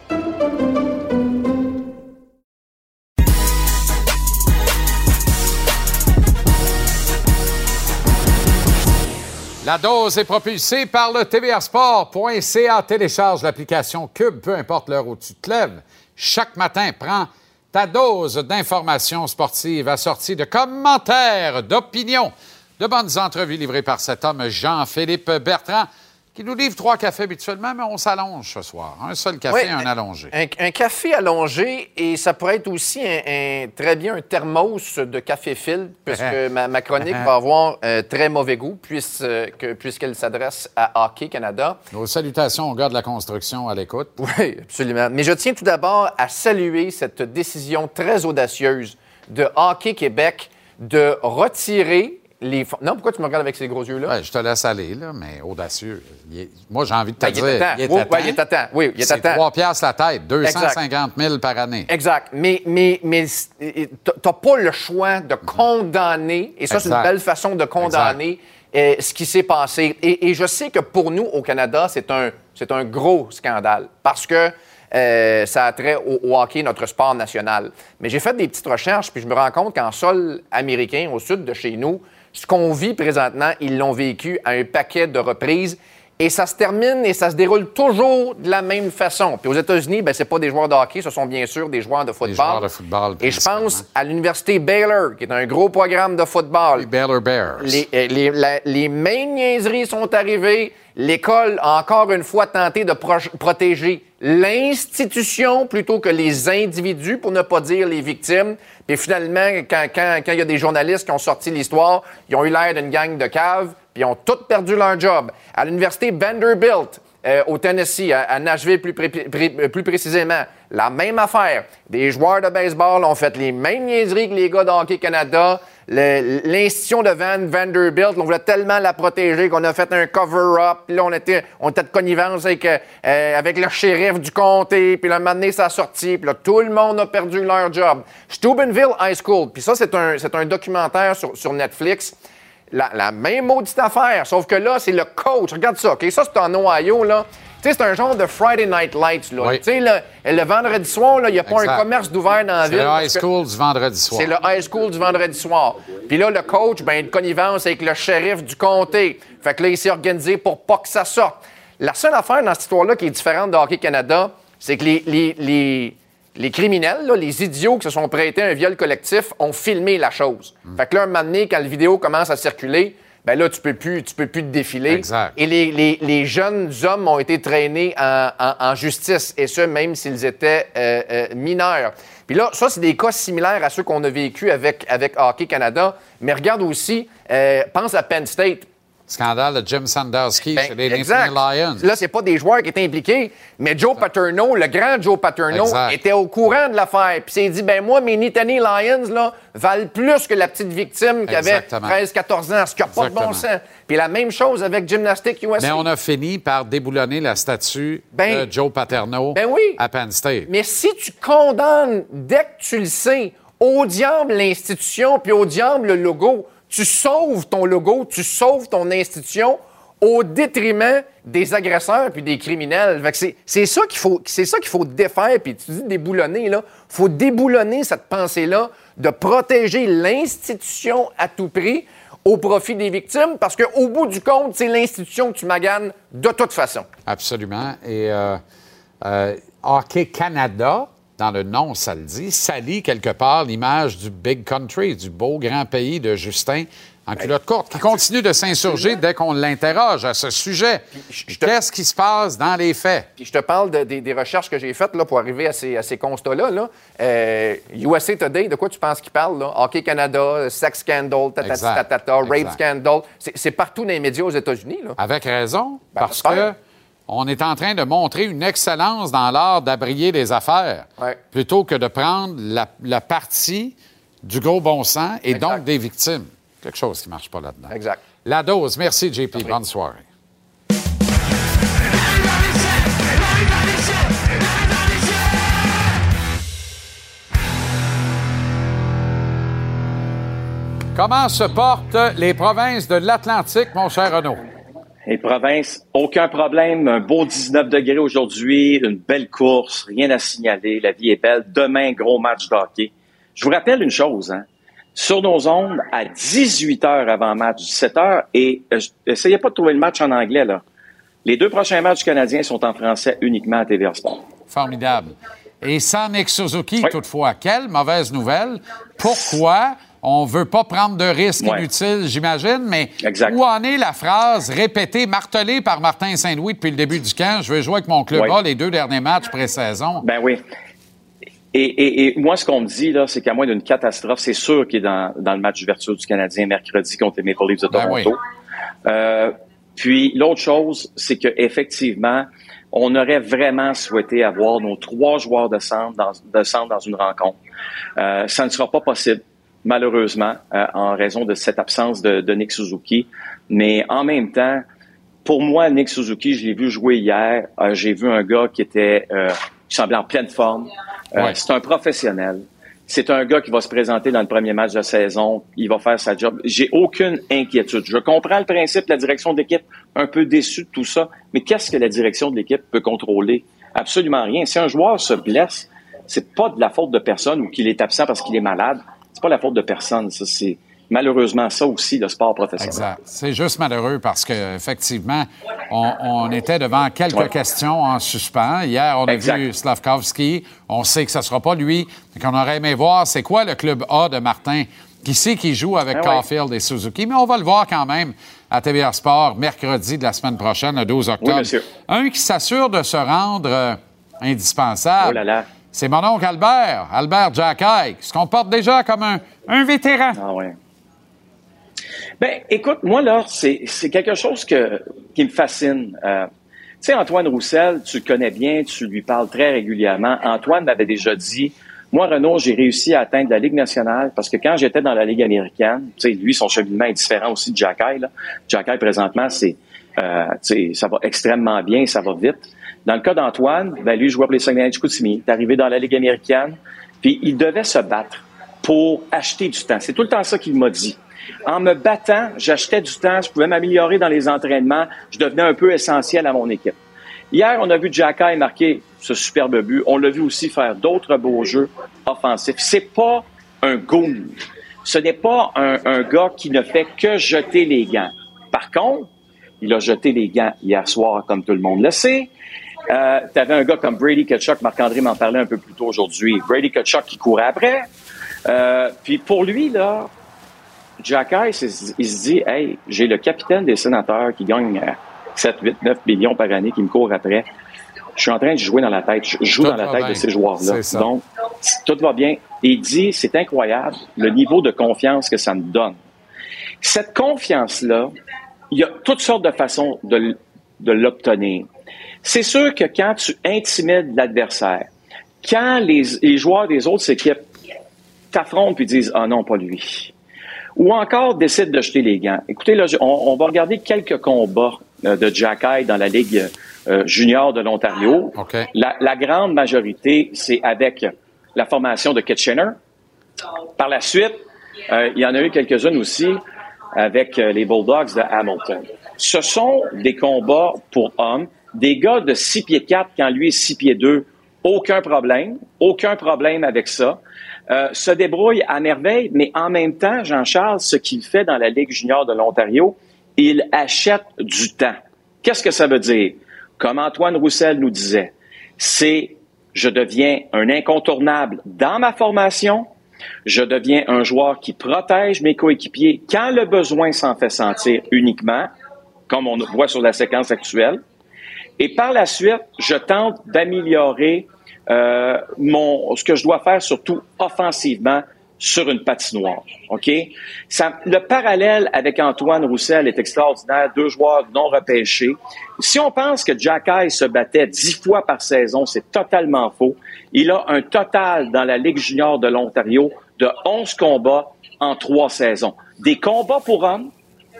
La dose est propulsée par le tvrsport.ca. Télécharge l'application Cube, peu importe l'heure où tu te lèves. Chaque matin, prends ta dose d'informations sportives assortie de commentaires, d'opinions, de bonnes entrevues livrées par cet homme Jean-Philippe Bertrand, qui nous livre trois cafés habituellement, mais on s'allonge ce soir. Un seul café, Ouais, un allongé. Un, un café allongé et ça pourrait être aussi un, très bien un thermos de café fil, puisque ma, ma chronique va avoir un très mauvais goût puisque- puisqu'elle s'adresse à Hockey Canada. Nos salutations aux gars de la construction à l'écoute. Oui, absolument. Mais je tiens tout d'abord à saluer cette décision très audacieuse de Hockey Québec de retirer les. Non, pourquoi tu me regardes avec ces gros yeux-là? Ouais, je te laisse aller, là, mais audacieux. Est- Moi, j'ai envie de te Ben, dire. temps. il est à temps. il est à temps. Oui, il est à C'est temps. 3 piastres la tête, 250 000 par année. Exact. Mais, mais, mais t'as pas le choix de condamner, et ça, c'est une belle façon de condamner euh, ce qui s'est passé. Et, et je sais que pour nous, au Canada, c'est un, c'est un gros scandale parce que euh, ça a trait au, au hockey, notre sport national. Mais j'ai fait des petites recherches, puis je me rends compte qu'en sol américain, au sud de chez nous, ce qu'on vit présentement, ils l'ont vécu à un paquet de reprises. Et ça se termine et ça se déroule toujours de la même façon. Puis aux États-Unis, ben, c'est pas des joueurs de hockey, ce sont bien sûr des joueurs de football. joueurs de football, Et je pense à l'université Baylor, qui est un gros programme de football. Les Baylor Bears. Les, euh, les- la- les mêmes niaiseries sont arrivées. L'école a encore une fois tenté de pro- protéger l'institution plutôt que les individus, pour ne pas dire les victimes. Puis finalement, quand quand- quand il y a des journalistes qui ont sorti l'histoire, ils ont eu l'air d'une gang de caves, puis ils ont tous perdu leur job. À l'université Vanderbilt, euh, au Tennessee, à, Nashville euh, plus précisément, la même affaire. Des joueurs de baseball ont fait les mêmes niaiseries que les gars de Hockey Canada. L'institution de Van Vanderbilt, on voulait tellement la protéger qu'on a fait un cover-up. Puis là, on était, on était de connivence avec, euh, euh, avec le shérif du comté. Puis là, un moment donné, ça a sorti. Puis là, tout le monde a perdu leur job. Steubenville High School. Puis ça, c'est un, un documentaire sur, sur Netflix. La, la même maudite affaire, sauf que là, c'est le coach. Regarde ça, OK? Ça, c'est en Ohio, là. Tu sais, c'est un genre de Friday Night Lights, là. Oui. Tu sais, le, le vendredi soir, là, il n'y a pas Exact. un commerce d'ouvert dans la C'est ville. le parce high school du vendredi soir. c'est le high school du vendredi soir. Puis là, le coach, ben, de connivence avec le shérif du comté. Fait que là, il s'est organisé pour pas que ça sorte. La seule affaire dans cette histoire-là qui est différente de Hockey Canada, c'est que les, les, les, les criminels, là, les idiots qui se sont prêtés à un viol collectif, ont filmé la chose. Fait que là, un moment donné, quand la vidéo commence à circuler, ben là, tu peux plus, tu peux plus te défiler. Exact. Et les, les- les jeunes hommes ont été traînés en, en- en justice, et ce, même s'ils étaient euh, euh, mineurs. Puis là, ça, c'est des cas similaires à ceux qu'on a vécu avec, avec Hockey Canada. Mais regarde aussi, euh, pense à Penn State. Scandale de Jim Sandowski Ben, chez les exact. Nittany Lions. Là, c'est pas des joueurs qui étaient impliqués, mais Joe Paterno, le grand Joe Paterno, Exact. était au courant de l'affaire. Puis s'est dit, ben moi, mes Nittany Lions, là, valent plus que la petite victime qui avait Exactement. 13-14 ans, ce qui n'a pas de bon sens. Puis la même chose avec Gymnastic USA. Mais on a fini par déboulonner la statue Ben- de Joe Paterno Ben oui. à Penn State. Mais si tu condamnes, dès que tu le sais, au diable l'institution, puis au diable le logo, tu sauves ton logo, tu sauves ton institution au détriment des agresseurs puis des criminels. C'est ça qu'il faut, c'est ça qu'il faut défaire. Puis tu dis déboulonner là, faut déboulonner cette pensée-là de protéger l'institution à tout prix au profit des victimes, parce qu'au bout du compte, c'est l'institution que tu maganes de toute façon. Absolument. Et euh, euh, Hockey Canada, dans le nom, ça le dit, salit quelque part l'image du big country, du beau grand pays de Justin en culotte courte, qui continue de s'insurger dès qu'on l'interroge à ce sujet. Qu'est-ce qui se passe dans les faits? Puis je te parle de- des, des recherches que j'ai faites là, pour arriver à ces, constats-là. Là. Euh, USA Today, de quoi tu penses qu'ils parlent? Là? Hockey Canada, Sex Scandal, tatati Exact. tatata, Rape. Scandal. C'est partout dans les médias aux États-Unis. Avec raison, Ben, parce que on est en train de montrer une excellence dans l'art d'abrier les affaires, plutôt que de prendre la, la partie du gros bon sens et donc des victimes. Quelque chose qui ne marche pas là-dedans. Exact. La dose. Merci, JP. Bonne soirée. Comment se portent les provinces de l'Atlantique, mon cher Renaud? Les provinces, aucun problème. Un beau 19 degrés aujourd'hui, une belle course, rien à signaler. La vie est belle. Demain, gros match de hockey. Je vous rappelle une chose, hein. Sur nos ondes, à 18 heures avant match, 17 heures, et euh, essayez pas de trouver le match en anglais, là. Les deux prochains matchs canadiens sont en français uniquement à TVA Sport. Formidable. Et sans Nick Suzuki, toutefois, quelle mauvaise nouvelle. Pourquoi on veut pas prendre de risques Ouais. inutiles, j'imagine, mais où en est la phrase répétée, martelée par Martin Saint-Louis depuis le début du camp? Je veux jouer avec mon club Ouais. A les deux derniers matchs pré-saison. Ben oui. Et, et- et moi, ce qu'on me dit, là, c'est qu'à moins d'une catastrophe, c'est sûr qu'il est dans, dans le match d'ouverture du Canadien mercredi contre les Maple Leafs de Ben Toronto. Euh, puis l'autre chose, c'est que effectivement, on aurait vraiment souhaité avoir nos trois joueurs de centre dans, de centre dans une rencontre. Euh, ça ne sera pas possible, malheureusement, euh, en raison de cette absence de, de Nick Suzuki. Mais en même temps, pour moi, Nick Suzuki, je l'ai vu jouer hier. Euh, J'ai vu un gars qui était, euh, qui semblait en pleine forme. Euh, Ouais. C'est un professionnel. C'est un gars qui va se présenter dans le premier match de saison. Il va faire sa job. J'ai aucune inquiétude. Je comprends le principe, la direction d'équipe, un peu déçue de tout ça. Mais qu'est-ce que la direction de l'équipe peut contrôler? Absolument rien. Si un joueur se blesse, c'est pas de la faute de personne ou qu'il est absent parce qu'il est malade. C'est pas la faute de personne. Ça, c'est malheureusement ça aussi, le sport professionnel. Exact. C'est juste malheureux parce qu'effectivement, on, on était devant quelques Ouais. questions en suspens. Hier, on a Exact. vu Slavkovski. On sait que ce ne sera pas lui. Qu'on aurait aimé voir, c'est quoi le club A de Martin? Qui sait qui joue avec Ah ouais. Caulfield et Suzuki? Mais on va le voir quand même à TVA Sport mercredi de la semaine prochaine, le 12 octobre. Oui, monsieur. Un qui s'assure de se rendre euh, indispensable. Oh là là. C'est mon oncle Albert, Albert Jacquet, qui se comporte déjà comme un, vétéran. Ah ouais. Ben, écoute, moi, là, c'est quelque chose qui me fascine. Euh, tu sais, Antoine Roussel, tu le connais bien, tu lui parles très régulièrement. Antoine m'avait déjà dit, moi, Renaud, j'ai réussi à atteindre la Ligue nationale parce que quand j'étais dans la Ligue américaine, tu lui, son cheminement est différent aussi de Jacky. Jacky, présentement, c'est, euh, ça va extrêmement bien, ça va vite. Dans le cas d'Antoine, ben, lui, jouait pour les Saguenay de Chicoutimi, est arrivé dans la Ligue américaine, puis il devait se battre pour acheter du temps. C'est tout le temps ça qu'il m'a dit. En me battant, j'achetais du temps, je pouvais m'améliorer dans les entraînements, je devenais un peu essentiel à mon équipe. Hier, on a vu Jacky marquer ce superbe but. On l'a vu aussi faire d'autres beaux jeux offensifs. C'est pas un goon. Ce n'est pas un, un gars qui ne fait que jeter les gants. Par contre, il a jeté les gants hier soir, comme tout le monde le sait. Euh, tu avais un gars comme Brady Kachuk, Marc-André m'en parlait un peu plus tôt aujourd'hui. Brady Kachuk qui courait après. Euh, puis pour lui, là, Jack Ice, il, se dit, hey, j'ai le capitaine des sénateurs qui gagne euh, 7, 8, 9 millions par année qui me court après. Je suis en train de jouer dans la tête. Je joue Tout dans la tête bien. de ces joueurs-là. Donc, tout va bien. Il dit, c'est incroyable le niveau de confiance que ça me donne. Cette confiance-là, il y a toutes sortes de façons de l'obtenir. C'est sûr que quand tu intimides l'adversaire, quand les, les joueurs des autres équipes t'affrontent puis disent ah non pas lui, ou encore décident de jeter les gants. Écoutez là, on, on va regarder quelques combats euh, de Jack Eye dans la ligue euh, junior de l'Ontario. La, la grande majorité c'est avec la formation de Kitchener. Par la suite, euh, il y en a eu quelques-unes aussi avec les Bulldogs de Hamilton. Ce sont des combats pour hommes, des gars de 6 pieds 4 quand lui est 6 pieds 2, aucun problème, aucun problème avec ça. Euh, se débrouille à merveille, mais en même temps, Jean-Charles, ce qu'il fait dans la Ligue junior de l'Ontario, il achète du temps. Qu'est-ce que ça veut dire? Comme Antoine Roussel nous disait, c'est je deviens un incontournable dans ma formation, je deviens un joueur qui protège mes coéquipiers quand le besoin s'en fait sentir uniquement, comme on voit sur la séquence actuelle. Et par la suite, je tente d'améliorer euh, mon ce que je dois faire, surtout offensivement, sur une patinoire. OK? Ça, le parallèle avec Antoine Roussel est extraordinaire. Deux joueurs non repêchés. Si on pense que Jack Eye se battait dix fois par saison, c'est totalement faux. Il a un total dans la Ligue junior de l'Ontario de 11 combats en trois saisons. Des combats pour hommes,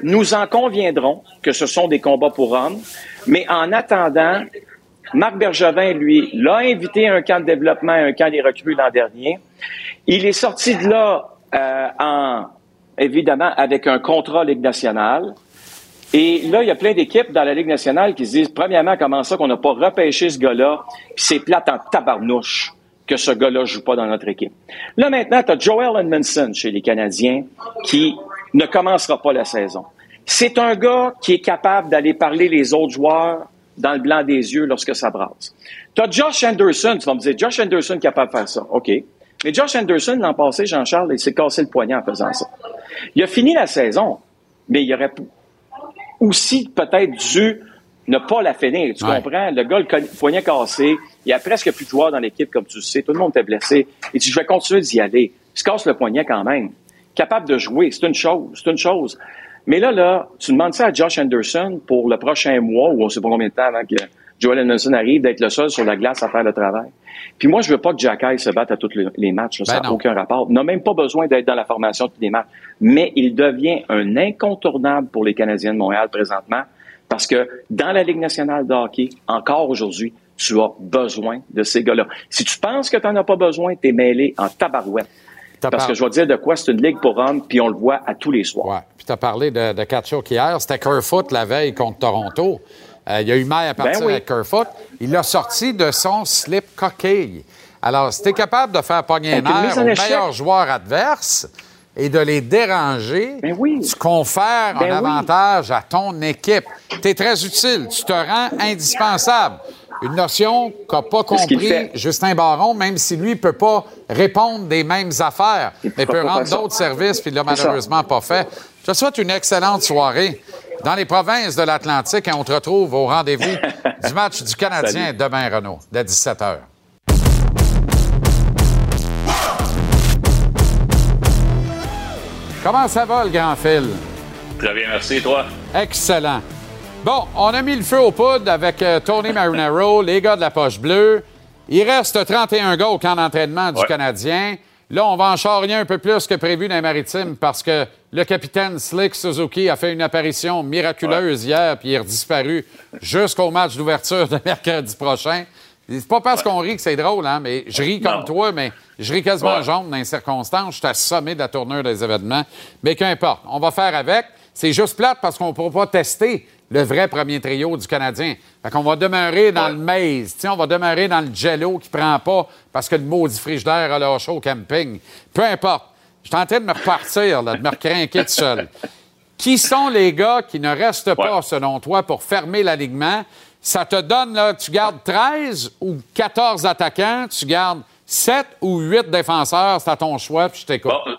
nous en conviendrons que ce sont des combats pour hommes, mais en attendant, Marc Bergevin, lui, l'a invité à un camp de développement, un camp des recrues l'an dernier. Il est sorti de là euh, en, évidemment, avec un contrat Ligue nationale. Et là, il y a plein d'équipes dans la Ligue nationale qui se disent, premièrement, comment ça qu'on n'a pas repêché ce gars-là, puis c'est plate en tabarnouche que ce gars-là joue pas dans notre équipe. Là, maintenant, tu as Joel Edmondson chez les Canadiens qui ne commencera pas la saison. C'est un gars qui est capable d'aller parler les autres joueurs dans le blanc des yeux lorsque ça brasse. Tu as Josh Anderson, tu vas me dire, Josh Anderson est capable de faire ça. OK. Mais Josh Anderson, l'an passé, Jean-Charles, il s'est cassé le poignet en faisant ça. Il a fini la saison, mais il aurait aussi peut-être dû ne pas la finir. Tu Ouais. comprends? Le gars, le poignet cassé, il y a presque plus de joueurs dans l'équipe, comme tu le sais. Tout le monde était blessé. Il dit, je vais continuer d'y aller. Il se casse le poignet quand même. Capable de jouer, c'est une chose, c'est une chose. Mais là, là, tu demandes ça à Josh Anderson pour le prochain mois, ou on sait pas combien de temps avant que Joel Anderson arrive, d'être le seul sur la glace à faire le travail. Puis moi, je veux pas que Jack Eye se batte à tous les- matchs. là. ça Ben n'a non. aucun rapport. Il n'a même pas besoin d'être dans la formation de tous les matchs. Mais il devient un incontournable pour les Canadiens de Montréal présentement parce que dans la Ligue nationale de hockey, encore aujourd'hui, tu as besoin de ces gars-là. Si tu penses que tu n'en as pas besoin, tu es mêlé en tabarouette. Parce par- que je vais te dire de quoi c'est une ligue pour hommes, puis on le voit à tous les soirs. Puis tu as parlé de, de Kachuk hier. C'était Kerfoot la veille contre Toronto. Euh, il y a eu mal à partir Ben oui. avec Kerfoot. Il l'a sorti de son slip coquille. Alors, si tu es capable de faire pogner un Avec une air aux meilleurs joueurs adverses et de les déranger, tu confères Ben un oui. avantage à ton équipe. Tu es très utile. Tu te rends indispensable. Une notion qu'a pas compris. Justin Baron, même si lui ne peut pas répondre des mêmes affaires, mais peut rendre d'autres services, puis il l'a malheureusement pas fait. Je te souhaite une excellente soirée dans les provinces de l'Atlantique et on te retrouve au rendez-vous du match du Canadien demain, Renaud, dès 17 h. Comment ça va, le grand fil? Très bien, merci. Toi? Excellent. Bon, on a mis le feu aux poudres avec euh, Tony Marinaro, les gars de la poche bleue. Il reste 31 gars au camp d'entraînement du Ouais. Canadien. Là, on va en charrier un peu plus que prévu dans les maritimes parce que le capitaine Slick Suzuki a fait une apparition miraculeuse hier puis il est disparu jusqu'au match d'ouverture de mercredi prochain. C'est pas parce qu'on rit que c'est drôle, hein, mais je ris comme Non. toi, mais je ris quasiment Ouais. jaune dans les circonstances. Je suis assommé de la tournure des événements. Mais qu'importe, on va faire avec. C'est juste plate parce qu'on ne pourra pas tester le vrai premier trio du Canadien. Fait qu'on va demeurer dans le maze. On va demeurer dans le jello qui prend pas parce que le maudit frigidaire a lâché au camping. Peu importe. Je suis en train de me repartir, là, de me recrinquer tout seul. Qui sont les gars qui ne restent pas, selon toi, pour fermer l'alignement? Ça te donne, là, tu gardes 13 ou 14 attaquants, tu gardes 7 ou 8 défenseurs, c'est à ton choix, puis je t'écoute. Bon,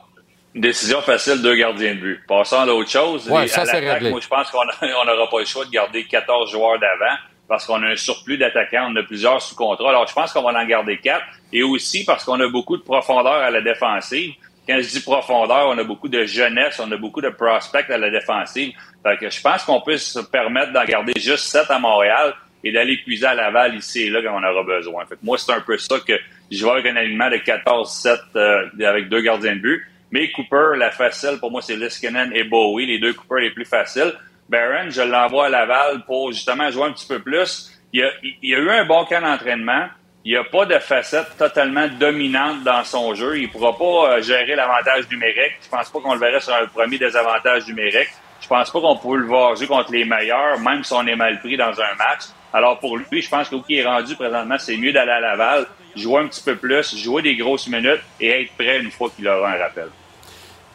une décision facile, deux gardiens de but. Passons à l'autre chose. Ouais, ça, à réglé. Moi, je pense qu'on n'aura pas le choix de garder 14 joueurs d'avant parce qu'on a un surplus d'attaquants. On a plusieurs sous contrat. Alors, je pense qu'on va en garder quatre. Et aussi parce qu'on a beaucoup de profondeur à la défensive. Quand je dis profondeur, on a beaucoup de jeunesse, on a beaucoup de prospects à la défensive. Fait que je pense qu'on peut se permettre d'en garder juste 7 à Montréal et d'aller puiser à Laval ici et là quand on aura besoin. Fait que moi, c'est un peu ça que je vois avec un alignement de 14-7 euh, avec deux gardiens de but. Mais Cooper, la facile, pour moi, c'est Liskinen et Bowie, les deux Cooper les plus faciles. Barron, je l'envoie à Laval pour justement jouer un petit peu plus. Il a, il a eu un bon camp d'entraînement. Il n'y a pas de facette totalement dominante dans son jeu. Il ne pourra pas euh, gérer l'avantage numérique. Je pense pas qu'on le verrait sur un premier désavantage numérique. Je pense pas qu'on pourrait le voir jouer contre les meilleurs, même si on est mal pris dans un match. Alors pour lui, je pense que qui est rendu présentement, c'est mieux d'aller à Laval, jouer un petit peu plus, jouer des grosses minutes et être prêt une fois qu'il aura un rappel.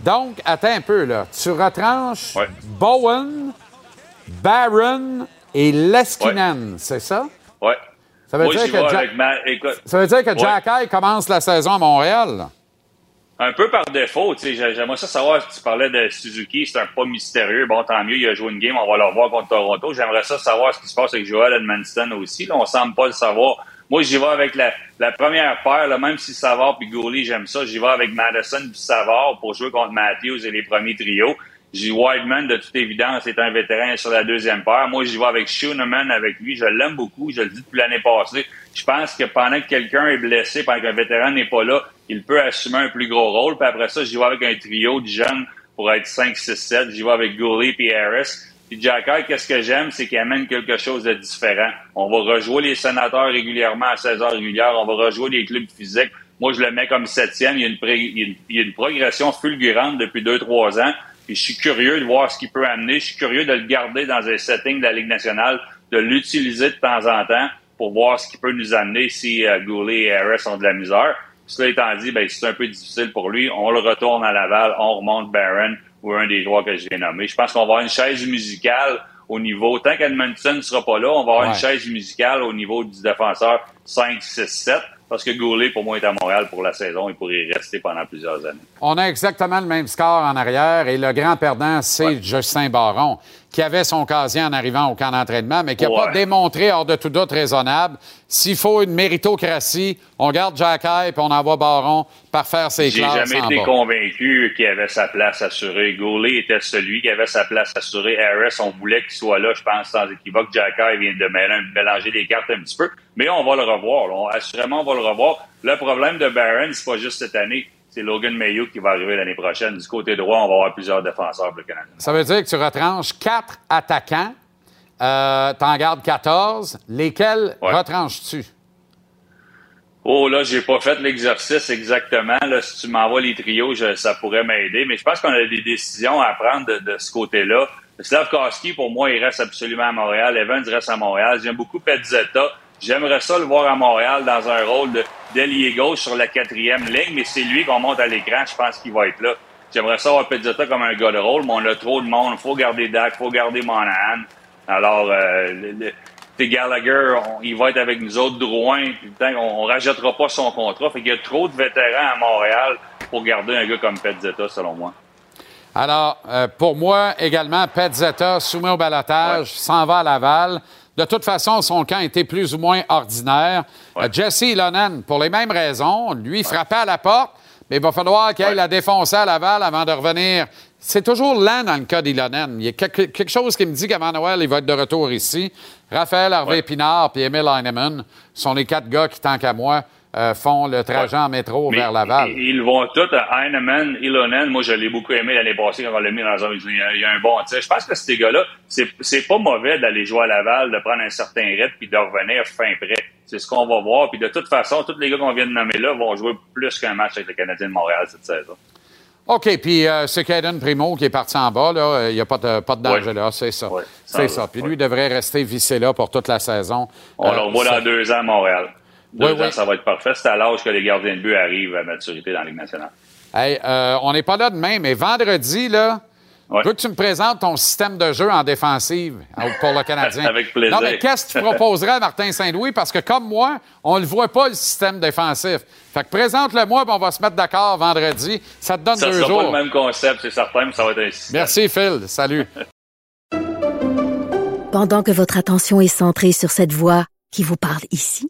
Donc, attends un peu, là. Tu retranches Bowen, Barron et Leskinen, c'est ça? Oui. Ça veut dire que Jack- ma... Ça veut dire que Ouais. Jack commence la saison à Montréal. là. Un peu par défaut, tu sais, j'ai- j'aimerais ça savoir si tu parlais de Suzuki, c'est un pas mystérieux. Bon, tant mieux, il a joué une game, on va le revoir contre Toronto. J'aimerais ça savoir ce qui se passe avec Joel Edmondson aussi. Là, on semble pas le savoir. Moi, j'y vais avec la, première paire, là, même si Savard puis Gourley, j'aime ça. J'y vais avec Madison puis Savard pour jouer contre Matthews et les premiers trios. J'ai Wideman, de toute évidence, est un vétéran sur la deuxième paire. Moi, j'y vais avec Schooneman avec lui. Je l'aime beaucoup. Je le dis depuis l'année passée. Je pense que pendant que quelqu'un est blessé, pendant qu'un vétéran n'est pas là, il peut assumer un plus gros rôle. Puis après ça, j'y vais avec un trio de jeunes pour être 5, 6, 7. J'y vais avec Gourley puis Harris. Puis Jack Eye, qu'est-ce que j'aime, c'est qu'il amène quelque chose de différent. On va rejouer les sénateurs régulièrement à 16 heures régulières. On va rejouer les clubs physiques. Moi, je le mets comme septième. Il y a une, progression fulgurante depuis 2-3 ans. Puis je suis curieux de voir ce qu'il peut amener. Je suis curieux de le garder dans un setting de la Ligue nationale, de l'utiliser de temps en temps pour voir ce qu'il peut nous amener si euh, Goulet et Harris ont de la misère. Cela étant dit, ben, c'est un peu difficile pour lui. On le retourne à Laval, on remonte Barron ou un des joueurs que je viens nommer. Je pense qu'on va avoir une chaise musicale au niveau, tant qu'Edmondson ne sera pas là, on va avoir Ouais. une chaise musicale au niveau du défenseur 5, 6, 7, parce que Goulet, pour moi, est à Montréal pour la saison. Il pourrait y rester pendant plusieurs années. On a exactement le même score en arrière et le grand perdant, c'est Justin Baron, qui avait son casier en arrivant au camp d'entraînement, mais qui n'a pas démontré hors de tout doute raisonnable. S'il faut une méritocratie, on garde Jack Eye et on envoie Baron par faire ses J'ai classes jamais en été bas. convaincu qu'il avait sa place assurée. Goulet était celui qui avait sa place assurée. Harris, on voulait qu'il soit là, je pense, sans équivoque. Jacky vient de mélanger les cartes un petit peu. Mais on va le revoir. là. Assurément, on va le revoir. Le problème de Barron, c'est pas juste cette année. C'est Logan Mayo qui va arriver l'année prochaine. Du côté droit, on va avoir plusieurs défenseurs pour le Canada. Ça veut dire que tu retranches quatre attaquants, euh, t'en gardes 14. Lesquels retranches-tu? Oh là, j'ai pas fait l'exercice exactement. Là, si tu m'envoies les trios, je- ça pourrait m'aider. Mais je pense qu'on a des décisions à prendre de, de ce côté-là. Slavkowski, pour moi, il reste absolument à Montréal. Evans reste à Montréal. J'aime beaucoup Petzetta. J'aimerais ça le voir à Montréal dans un rôle d'ailier gauche sur la quatrième ligne, mais c'est lui qu'on monte à l'écran. Je pense qu'il va être là. J'aimerais ça voir Petzetta comme un gars de rôle, mais on a trop de monde. faut garder Dak, faut garder Monahan. Alors, euh, le- le- T'sais, Gallagher, on- il va être avec nous autres. Drouin, puis tant qu'on- on rajoutera pas son contrat. Fait qu'il y a trop de vétérans à Montréal pour garder un gars comme Petzetta, selon moi. Alors, euh, pour moi, également, Petzetta, soumis au balotage, s'en va à Laval. De toute façon, son camp était plus ou moins ordinaire. Euh, Jesse Ilonen, pour les mêmes raisons, lui frappait à la porte, mais il va falloir qu'il la défoncer à Laval avant de revenir. C'est toujours lent dans le cas d'Ilonen. Il y a quelque, chose qui me dit qu'avant Noël, il va être de retour ici. Raphaël Harvey-Pinard et Emile Heinemann sont les quatre gars qui, tant qu'à moi, euh, font le trajet en métro Mais vers Laval. Ils, vont tous à Heinemann, Ilonen. Moi, je l'ai beaucoup aimé l'année passée quand on l'a mis dans un. Il y a, il y a un bon tir. Je pense que ces gars-là, c'est, pas mauvais d'aller jouer à Laval, de prendre un certain rythme puis de revenir fin prêt. C'est ce qu'on va voir. Puis de toute façon, tous les gars qu'on vient de nommer là vont jouer plus qu'un match avec le Canadien de Montréal cette saison. OK, puis euh, c'est Caden Primo qui est parti en bas. là. Il n'y a pas de, pas de danger là, c'est ça. c'est ça. Puis lui devrait rester vissé là pour toute la saison. On Euh, le revoit ça- dans deux ans à Montréal. Deux Oui, ans, oui. ça va être parfait. C'est à l'âge que les gardiens de but arrivent à maturité dans la Ligue nationale. Hey, euh, on n'est pas là demain, mais vendredi, là, je veux que tu me présentes ton système de jeu en défensive euh, pour le Canadien? Avec plaisir. Non, mais qu'est-ce que tu proposerais à Martin Saint-Louis? Parce que comme moi, on ne le voit pas, le système défensif. Fait que présente-le-moi, puis on va se mettre d'accord vendredi. Ça te donne Ça deux sera jours. pas le même concept, c'est certain, mais ça va être un système. Merci, Phil. Salut. Pendant que votre attention est centrée sur cette voix qui vous parle ici,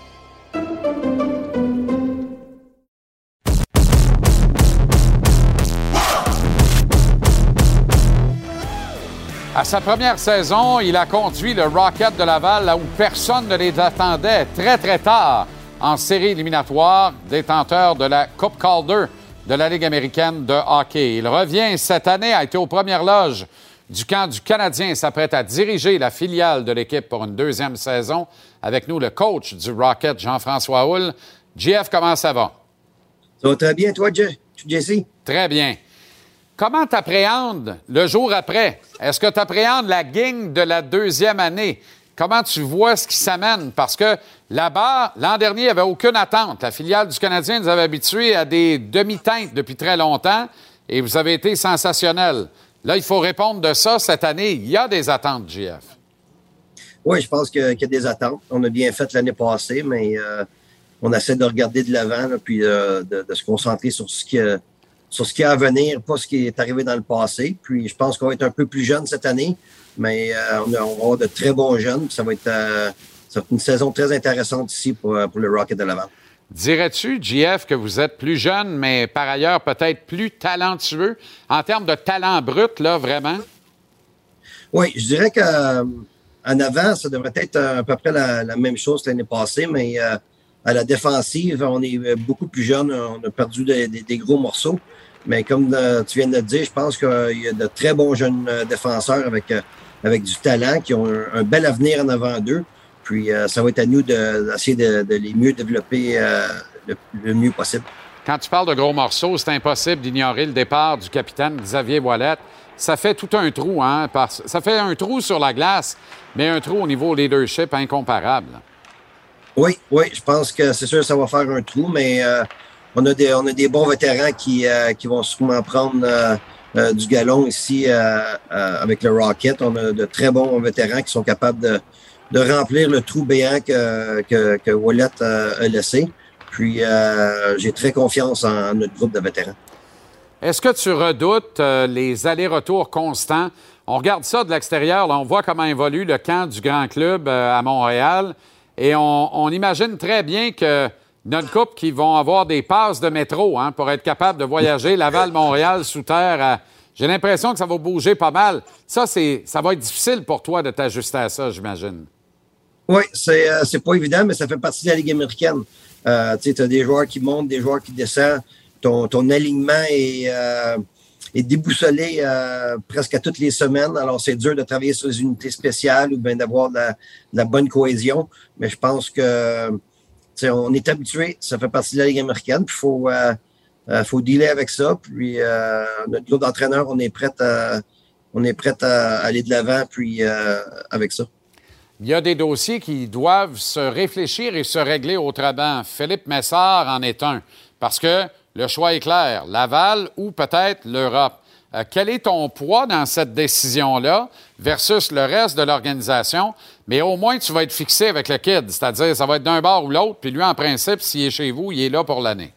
À sa première saison, il a conduit le Rocket de Laval là où personne ne les attendait très très tard en série éliminatoire, détenteur de la Coupe Calder de la Ligue américaine de hockey. Il revient cette année, a été aux premières loges du camp du Canadien et s'apprête à diriger la filiale de l'équipe pour une deuxième saison. Avec nous, le coach du Rocket, Jean-François Hull. JF, comment ça va? Ça va très bien, toi, Jesse? Très bien. Comment t'appréhendes le jour après? Est-ce que tu appréhendes la gang de la deuxième année? Comment tu vois ce qui s'amène? Parce que là-bas, l'an dernier, il n'y avait aucune attente. La filiale du Canadien nous avait habitués à des demi-teintes depuis très longtemps et vous avez été sensationnel. Là, il faut répondre de ça cette année. Il y a des attentes, JF. Oui, je pense qu'il y a des attentes. On a bien fait l'année passée, mais euh, on essaie de regarder de l'avant puis euh, de, se concentrer sur ce qui sur ce qui est à venir, pas ce qui est arrivé dans le passé. Puis je pense qu'on va être un peu plus jeune cette année, mais euh, on, va avoir de très bons jeunes. Ça va, être, euh, ça va être une saison très intéressante ici pour, euh, pour le Rocket de l'Avant. Dirais-tu, JF, que vous êtes plus jeune, mais par ailleurs peut-être plus talentueux? En termes de talent brut, là, vraiment? Oui, je dirais qu'en avant, ça devrait être à peu près la, la même chose que l'année passée, mais à la défensive, on est beaucoup plus jeune. On a perdu des, des, des gros morceaux. Mais comme euh, tu viens de le dire, je pense qu'il y a de très bons jeunes euh, défenseurs avec, euh, avec du talent qui ont un, bel avenir en avant d'eux. Puis ça va être à nous d'essayer de, de, les mieux développer le, le, mieux possible. Quand tu parles de gros morceaux, c'est impossible d'ignorer le départ du capitaine Xavier Wallet. Ça fait tout un trou, hein? Parce, ça fait un trou sur la glace, mais un trou au niveau leadership incomparable. Oui, oui, je pense que c'est sûr que ça va faire un trou, mais euh, on, a des, on a des bons vétérans qui, euh, qui vont sûrement prendre euh, du galon ici avec le Rocket. On a de très bons vétérans qui sont capables de, de remplir le trou béant que, que, que Wallet a laissé. Puis j'ai très confiance en notre groupe de vétérans. Est-ce que tu redoutes les allers-retours constants? On regarde ça de l'extérieur, on voit comment évolue le camp du grand club à Montréal. Et on, imagine très bien que notre couple qui vont avoir des passes de métro hein, pour être capable de voyager Laval-Montréal sous terre. J'ai l'impression que ça va bouger pas mal. Ça, c'est, ça va être difficile pour toi de t'ajuster à ça, j'imagine. Oui, c'est, euh, c'est pas évident, mais ça fait partie de la Ligue américaine. Euh, tu as des joueurs qui montent, des joueurs qui descendent. Ton, alignement est, euh, déboussolé euh, presque à toutes les semaines. Alors, c'est dur de travailler sur les unités spéciales ou bien d'avoir de, la, bonne cohésion. Mais je pense que on est habitué, ça fait partie de la Ligue américaine, puis il faut, euh, euh, faut dealer avec ça. Puis euh, notre groupe d'entraîneurs, on est prêt à on est à aller de l'avant puis avec ça. Il y a des dossiers qui doivent se réfléchir et se régler autrement. Philippe Messard en est un. Parce que le choix est clair, Laval ou peut-être l'Europe? Euh, quel est ton poids dans cette décision-là versus le reste de l'organisation? Mais au moins, tu vas être fixé avec le kid, c'est-à-dire ça va être d'un bord ou l'autre, puis lui, en principe, s'il est chez vous, il est là pour l'année.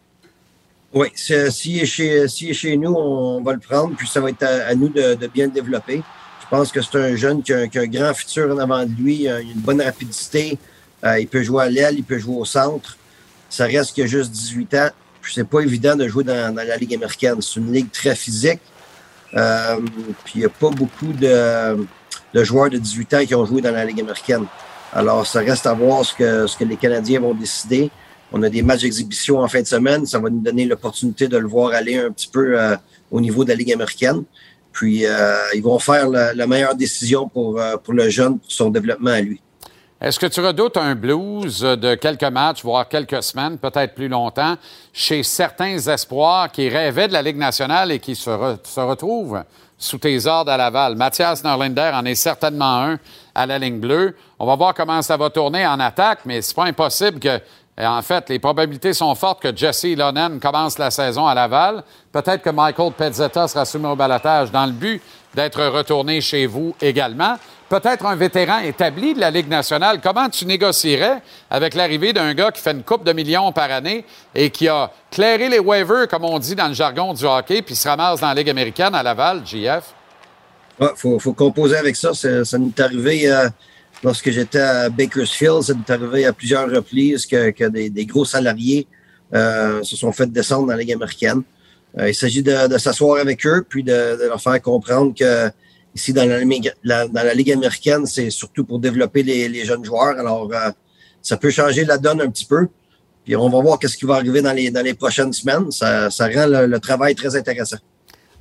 Oui, s'il est, chez, est chez nous, on va le prendre, puis ça va être à, nous de, bien le développer. Je pense que c'est un jeune qui a, un grand futur en avant de lui, a une bonne rapidité, euh, il peut jouer à l'aile, il peut jouer au centre. Ça reste qu'il a juste 18 ans c'est pas évident de jouer dans, la Ligue américaine. C'est une ligue très physique. Euh, puis il n'y a pas beaucoup de, joueurs de 18 ans qui ont joué dans la Ligue américaine. Alors, ça reste à voir ce que, ce que les Canadiens vont décider. On a des matchs d'exhibition en fin de semaine. Ça va nous donner l'opportunité de le voir aller un petit peu euh, au niveau de la Ligue américaine. Puis, euh, ils vont faire la, la meilleure décision pour, pour le jeune, pour son développement à lui. Est-ce que tu redoutes un blues de quelques matchs, voire quelques semaines, peut-être plus longtemps, chez certains espoirs qui rêvaient de la Ligue nationale et qui se, retrouvent sous tes ordres à Laval? Mathias Norlinder en est certainement un à la ligne bleue. On va voir comment ça va tourner en attaque, mais c'est pas impossible que en fait, les probabilités sont fortes que Jesse Lonen commence la saison à Laval. Peut-être que Michael Pezzetta sera soumis au balatage dans le but d'être retourné chez vous également. Peut-être un vétéran établi de la Ligue nationale. Comment tu négocierais avec l'arrivée d'un gars qui fait une coupe de millions par année et qui a clairé les waivers, comme on dit dans le jargon du hockey, puis se ramasse dans la Ligue américaine à Laval, JF? Il faut, composer avec ça. Ça, nous est arrivé euh, lorsque j'étais à Bakersfield. Ça nous est arrivé à plusieurs reprises que, des gros salariés euh, se sont fait descendre dans la Ligue américaine. Euh, il s'agit de, s'asseoir avec eux puis de, leur faire comprendre que ici dans la, Ligue américaine, c'est surtout pour développer les, jeunes joueurs. Alors, euh, ça peut changer la donne un petit peu. Puis on va voir qu'est-ce qui va arriver dans les, prochaines semaines. Ça, ça rend le, le travail très intéressant.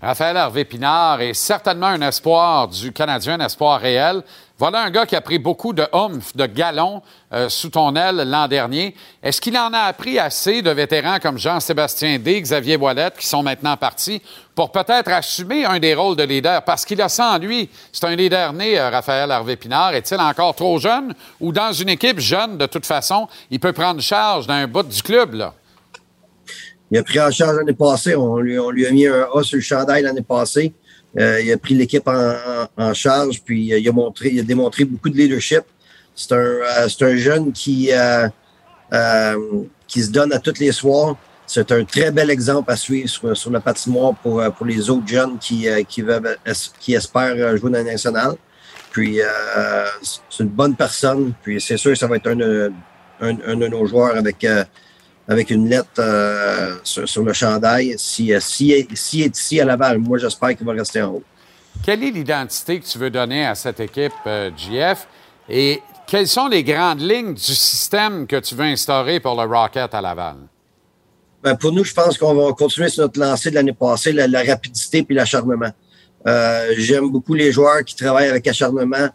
Raphaël Hervé Pinard est certainement un espoir du Canadien, un espoir réel. Voilà un gars qui a pris beaucoup de humph, de galons euh, sous ton aile l'an dernier. Est-ce qu'il en a appris assez de vétérans comme Jean-Sébastien D, Xavier Boilette, qui sont maintenant partis, pour peut-être assumer un des rôles de leader? Parce qu'il a ça en lui. C'est un leader né, euh, Raphaël Hervé Pinard. Est-il encore trop jeune? Ou dans une équipe jeune, de toute façon, il peut prendre charge d'un bout du club, là? Il a pris en charge l'année passée. On lui, on lui, a mis un A sur le chandail l'année passée. Euh, il a pris l'équipe en, charge, puis il a, montré, il a démontré beaucoup de leadership. C'est un, euh, un jeune qui, euh, qui se donne à tous les soirs. C'est un très bel exemple à suivre sur, sur le patinoire pour, pour les autres jeunes qui, qui, veulent, qui espèrent jouer dans la nationale. Puis c'est une bonne personne. Puis c'est sûr que ça va être un, un, un de nos joueurs avec avec une lettre euh, sur, sur, le chandail. Si, euh, si, si est ici à Laval, moi, j'espère qu'il va rester en haut. Quelle est l'identité que tu veux donner à cette équipe, euh, GF? Et quelles sont les grandes lignes du système que tu veux instaurer pour le Rocket à Laval? Ben pour nous, je pense qu'on va continuer sur notre lancée de l'année passée, la, la rapidité puis l'acharnement. Euh, J'aime beaucoup les joueurs qui travaillent avec acharnement,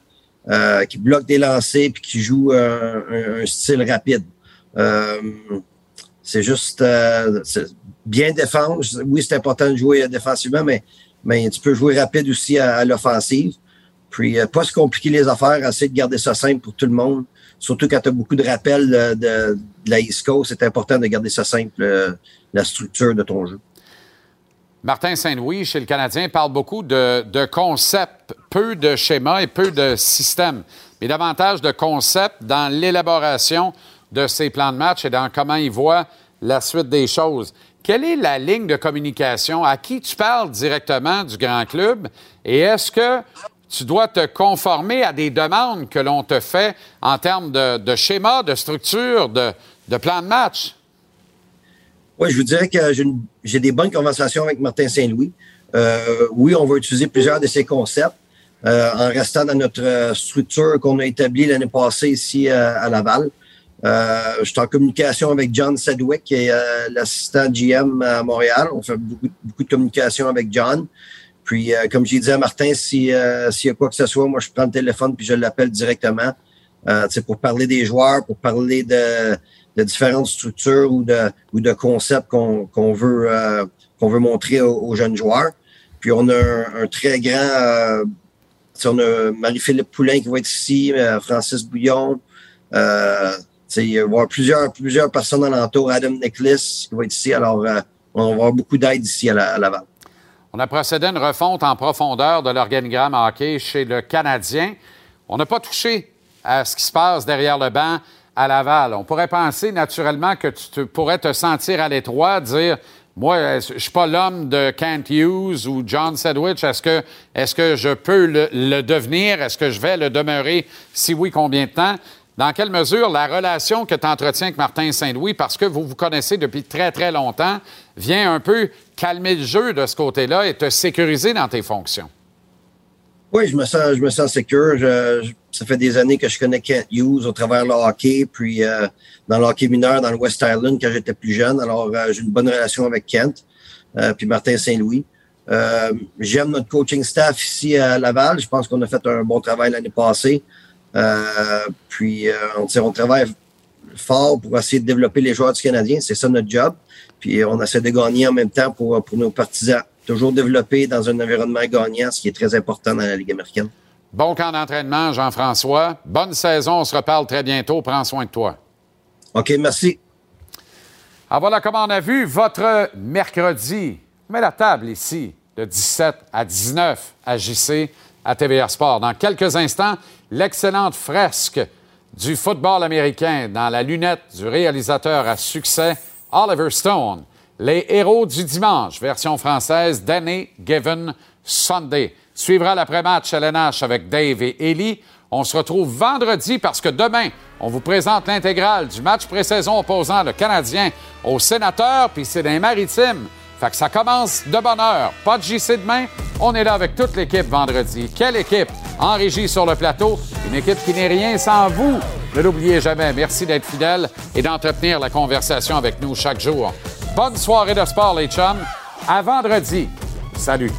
qui bloquent des lancers puis qui jouent un, un, un style rapide. Euh, c'est juste euh, bien défendre. Oui, c'est important de jouer défensivement, mais, mais tu peux jouer rapide aussi à, l'offensive. Puis, euh, pas se compliquer les affaires, essayer de garder ça simple pour tout le monde. Surtout quand tu as beaucoup de rappels de la East Coast, c'est important de garder ça simple, euh, la structure de ton jeu. Martin Saint-Louis, chez le Canadien, parle beaucoup de, de concepts, peu de schémas et peu de systèmes, mais davantage de concepts dans l'élaboration de ses plans de match et dans comment il voit la suite des choses. Quelle est la ligne de communication? À qui tu parles directement du grand club? Et est-ce que tu dois te conformer à des demandes que l'on te fait en termes de, schéma, de structure, de, plan de match? Oui, je vous dirais que j'ai des bonnes conversations avec Martin Saint-Louis. Euh, oui, on va utiliser plusieurs de ses concepts euh, en restant dans notre structure qu'on a établie l'année passée ici à Laval. Euh, je suis en communication avec John Sedgwick, qui est euh, l'assistant GM à Montréal. On fait beaucoup, beaucoup de communication avec John. Puis, euh, comme j'ai dit à Martin, euh, s'il y a quoi que ce soit, moi, je prends le téléphone puis je l'appelle directement. Euh, pour parler des joueurs, pour parler de, de différentes structures ou de, ou de concepts qu'on veut, euh, qu'on veut montrer aux, aux, jeunes joueurs. Puis, on a un, un très grand... Euh, on a Marie-Philippe Poulain qui va être ici, Francis Bouillon, euh, il va y avoir plusieurs, plusieurs personnes alentour. Adam Nicholas qui va être ici. Alors, euh, on va avoir beaucoup d'aide ici à, la, à, Laval. On a procédé à une refonte en profondeur de l'organigramme hockey chez le Canadien. On n'a pas touché à ce qui se passe derrière le banc à Laval. On pourrait penser naturellement que tu pourrais te sentir à l'étroit, dire moi, je suis pas l'homme de Kent Hughes ou John Sedwich. Est-ce que, je peux le devenir? Est-ce que je vais le demeurer? Si oui, combien de temps? Dans quelle mesure la relation que tu entretiens avec Martin Saint-Louis, parce que vous vous connaissez depuis très, très longtemps, vient un peu calmer le jeu de ce côté-là et te sécuriser dans tes fonctions? Oui, je me sens, je me sens sécure. Ça fait des années que je connais Kent Hughes au travers le hockey, puis euh, dans le hockey mineur, dans le West Island quand j'étais plus jeune. Alors, euh, j'ai une bonne relation avec Kent, euh, puis Martin Saint-Louis. J'aime notre coaching staff ici à Laval. Je pense qu'on a fait un bon travail l'année passée. Euh, puis, euh, on, on, travaille fort pour essayer de développer les joueurs du Canadien. C'est ça notre job. Puis, on essaie de gagner en même temps pour, pour nos partisans. Toujours développer dans un environnement gagnant, ce qui est très important dans la Ligue américaine. Bon camp d'entraînement, Jean-François. Bonne saison. On se reparle très bientôt. Prends soin de toi. OK, merci. Ah, voilà comment on a vu votre mercredi. On met la table ici. de 17 à 19 à JC à TVA Sport. Dans quelques instants, l'excellente fresque du football américain dans la lunette du réalisateur à succès Oliver Stone. Les héros du dimanche, version française d'Annie Given Sunday. Suivra l'après-match LNH avec Dave et Ellie. On se retrouve vendredi parce que demain, on vous présente l'intégrale du match pré-saison opposant le Canadien au Sénateur, puis c'est dans Maritimes. Fait que ça commence de bonne heure. Pas de JC demain. On est là avec toute l'équipe vendredi. Quelle équipe? En régie sur le plateau. Une équipe qui n'est rien sans vous. Ne l'oubliez jamais. Merci d'être fidèle et d'entretenir la conversation avec nous chaque jour. Bonne soirée de sport, les chums. À vendredi. Salut.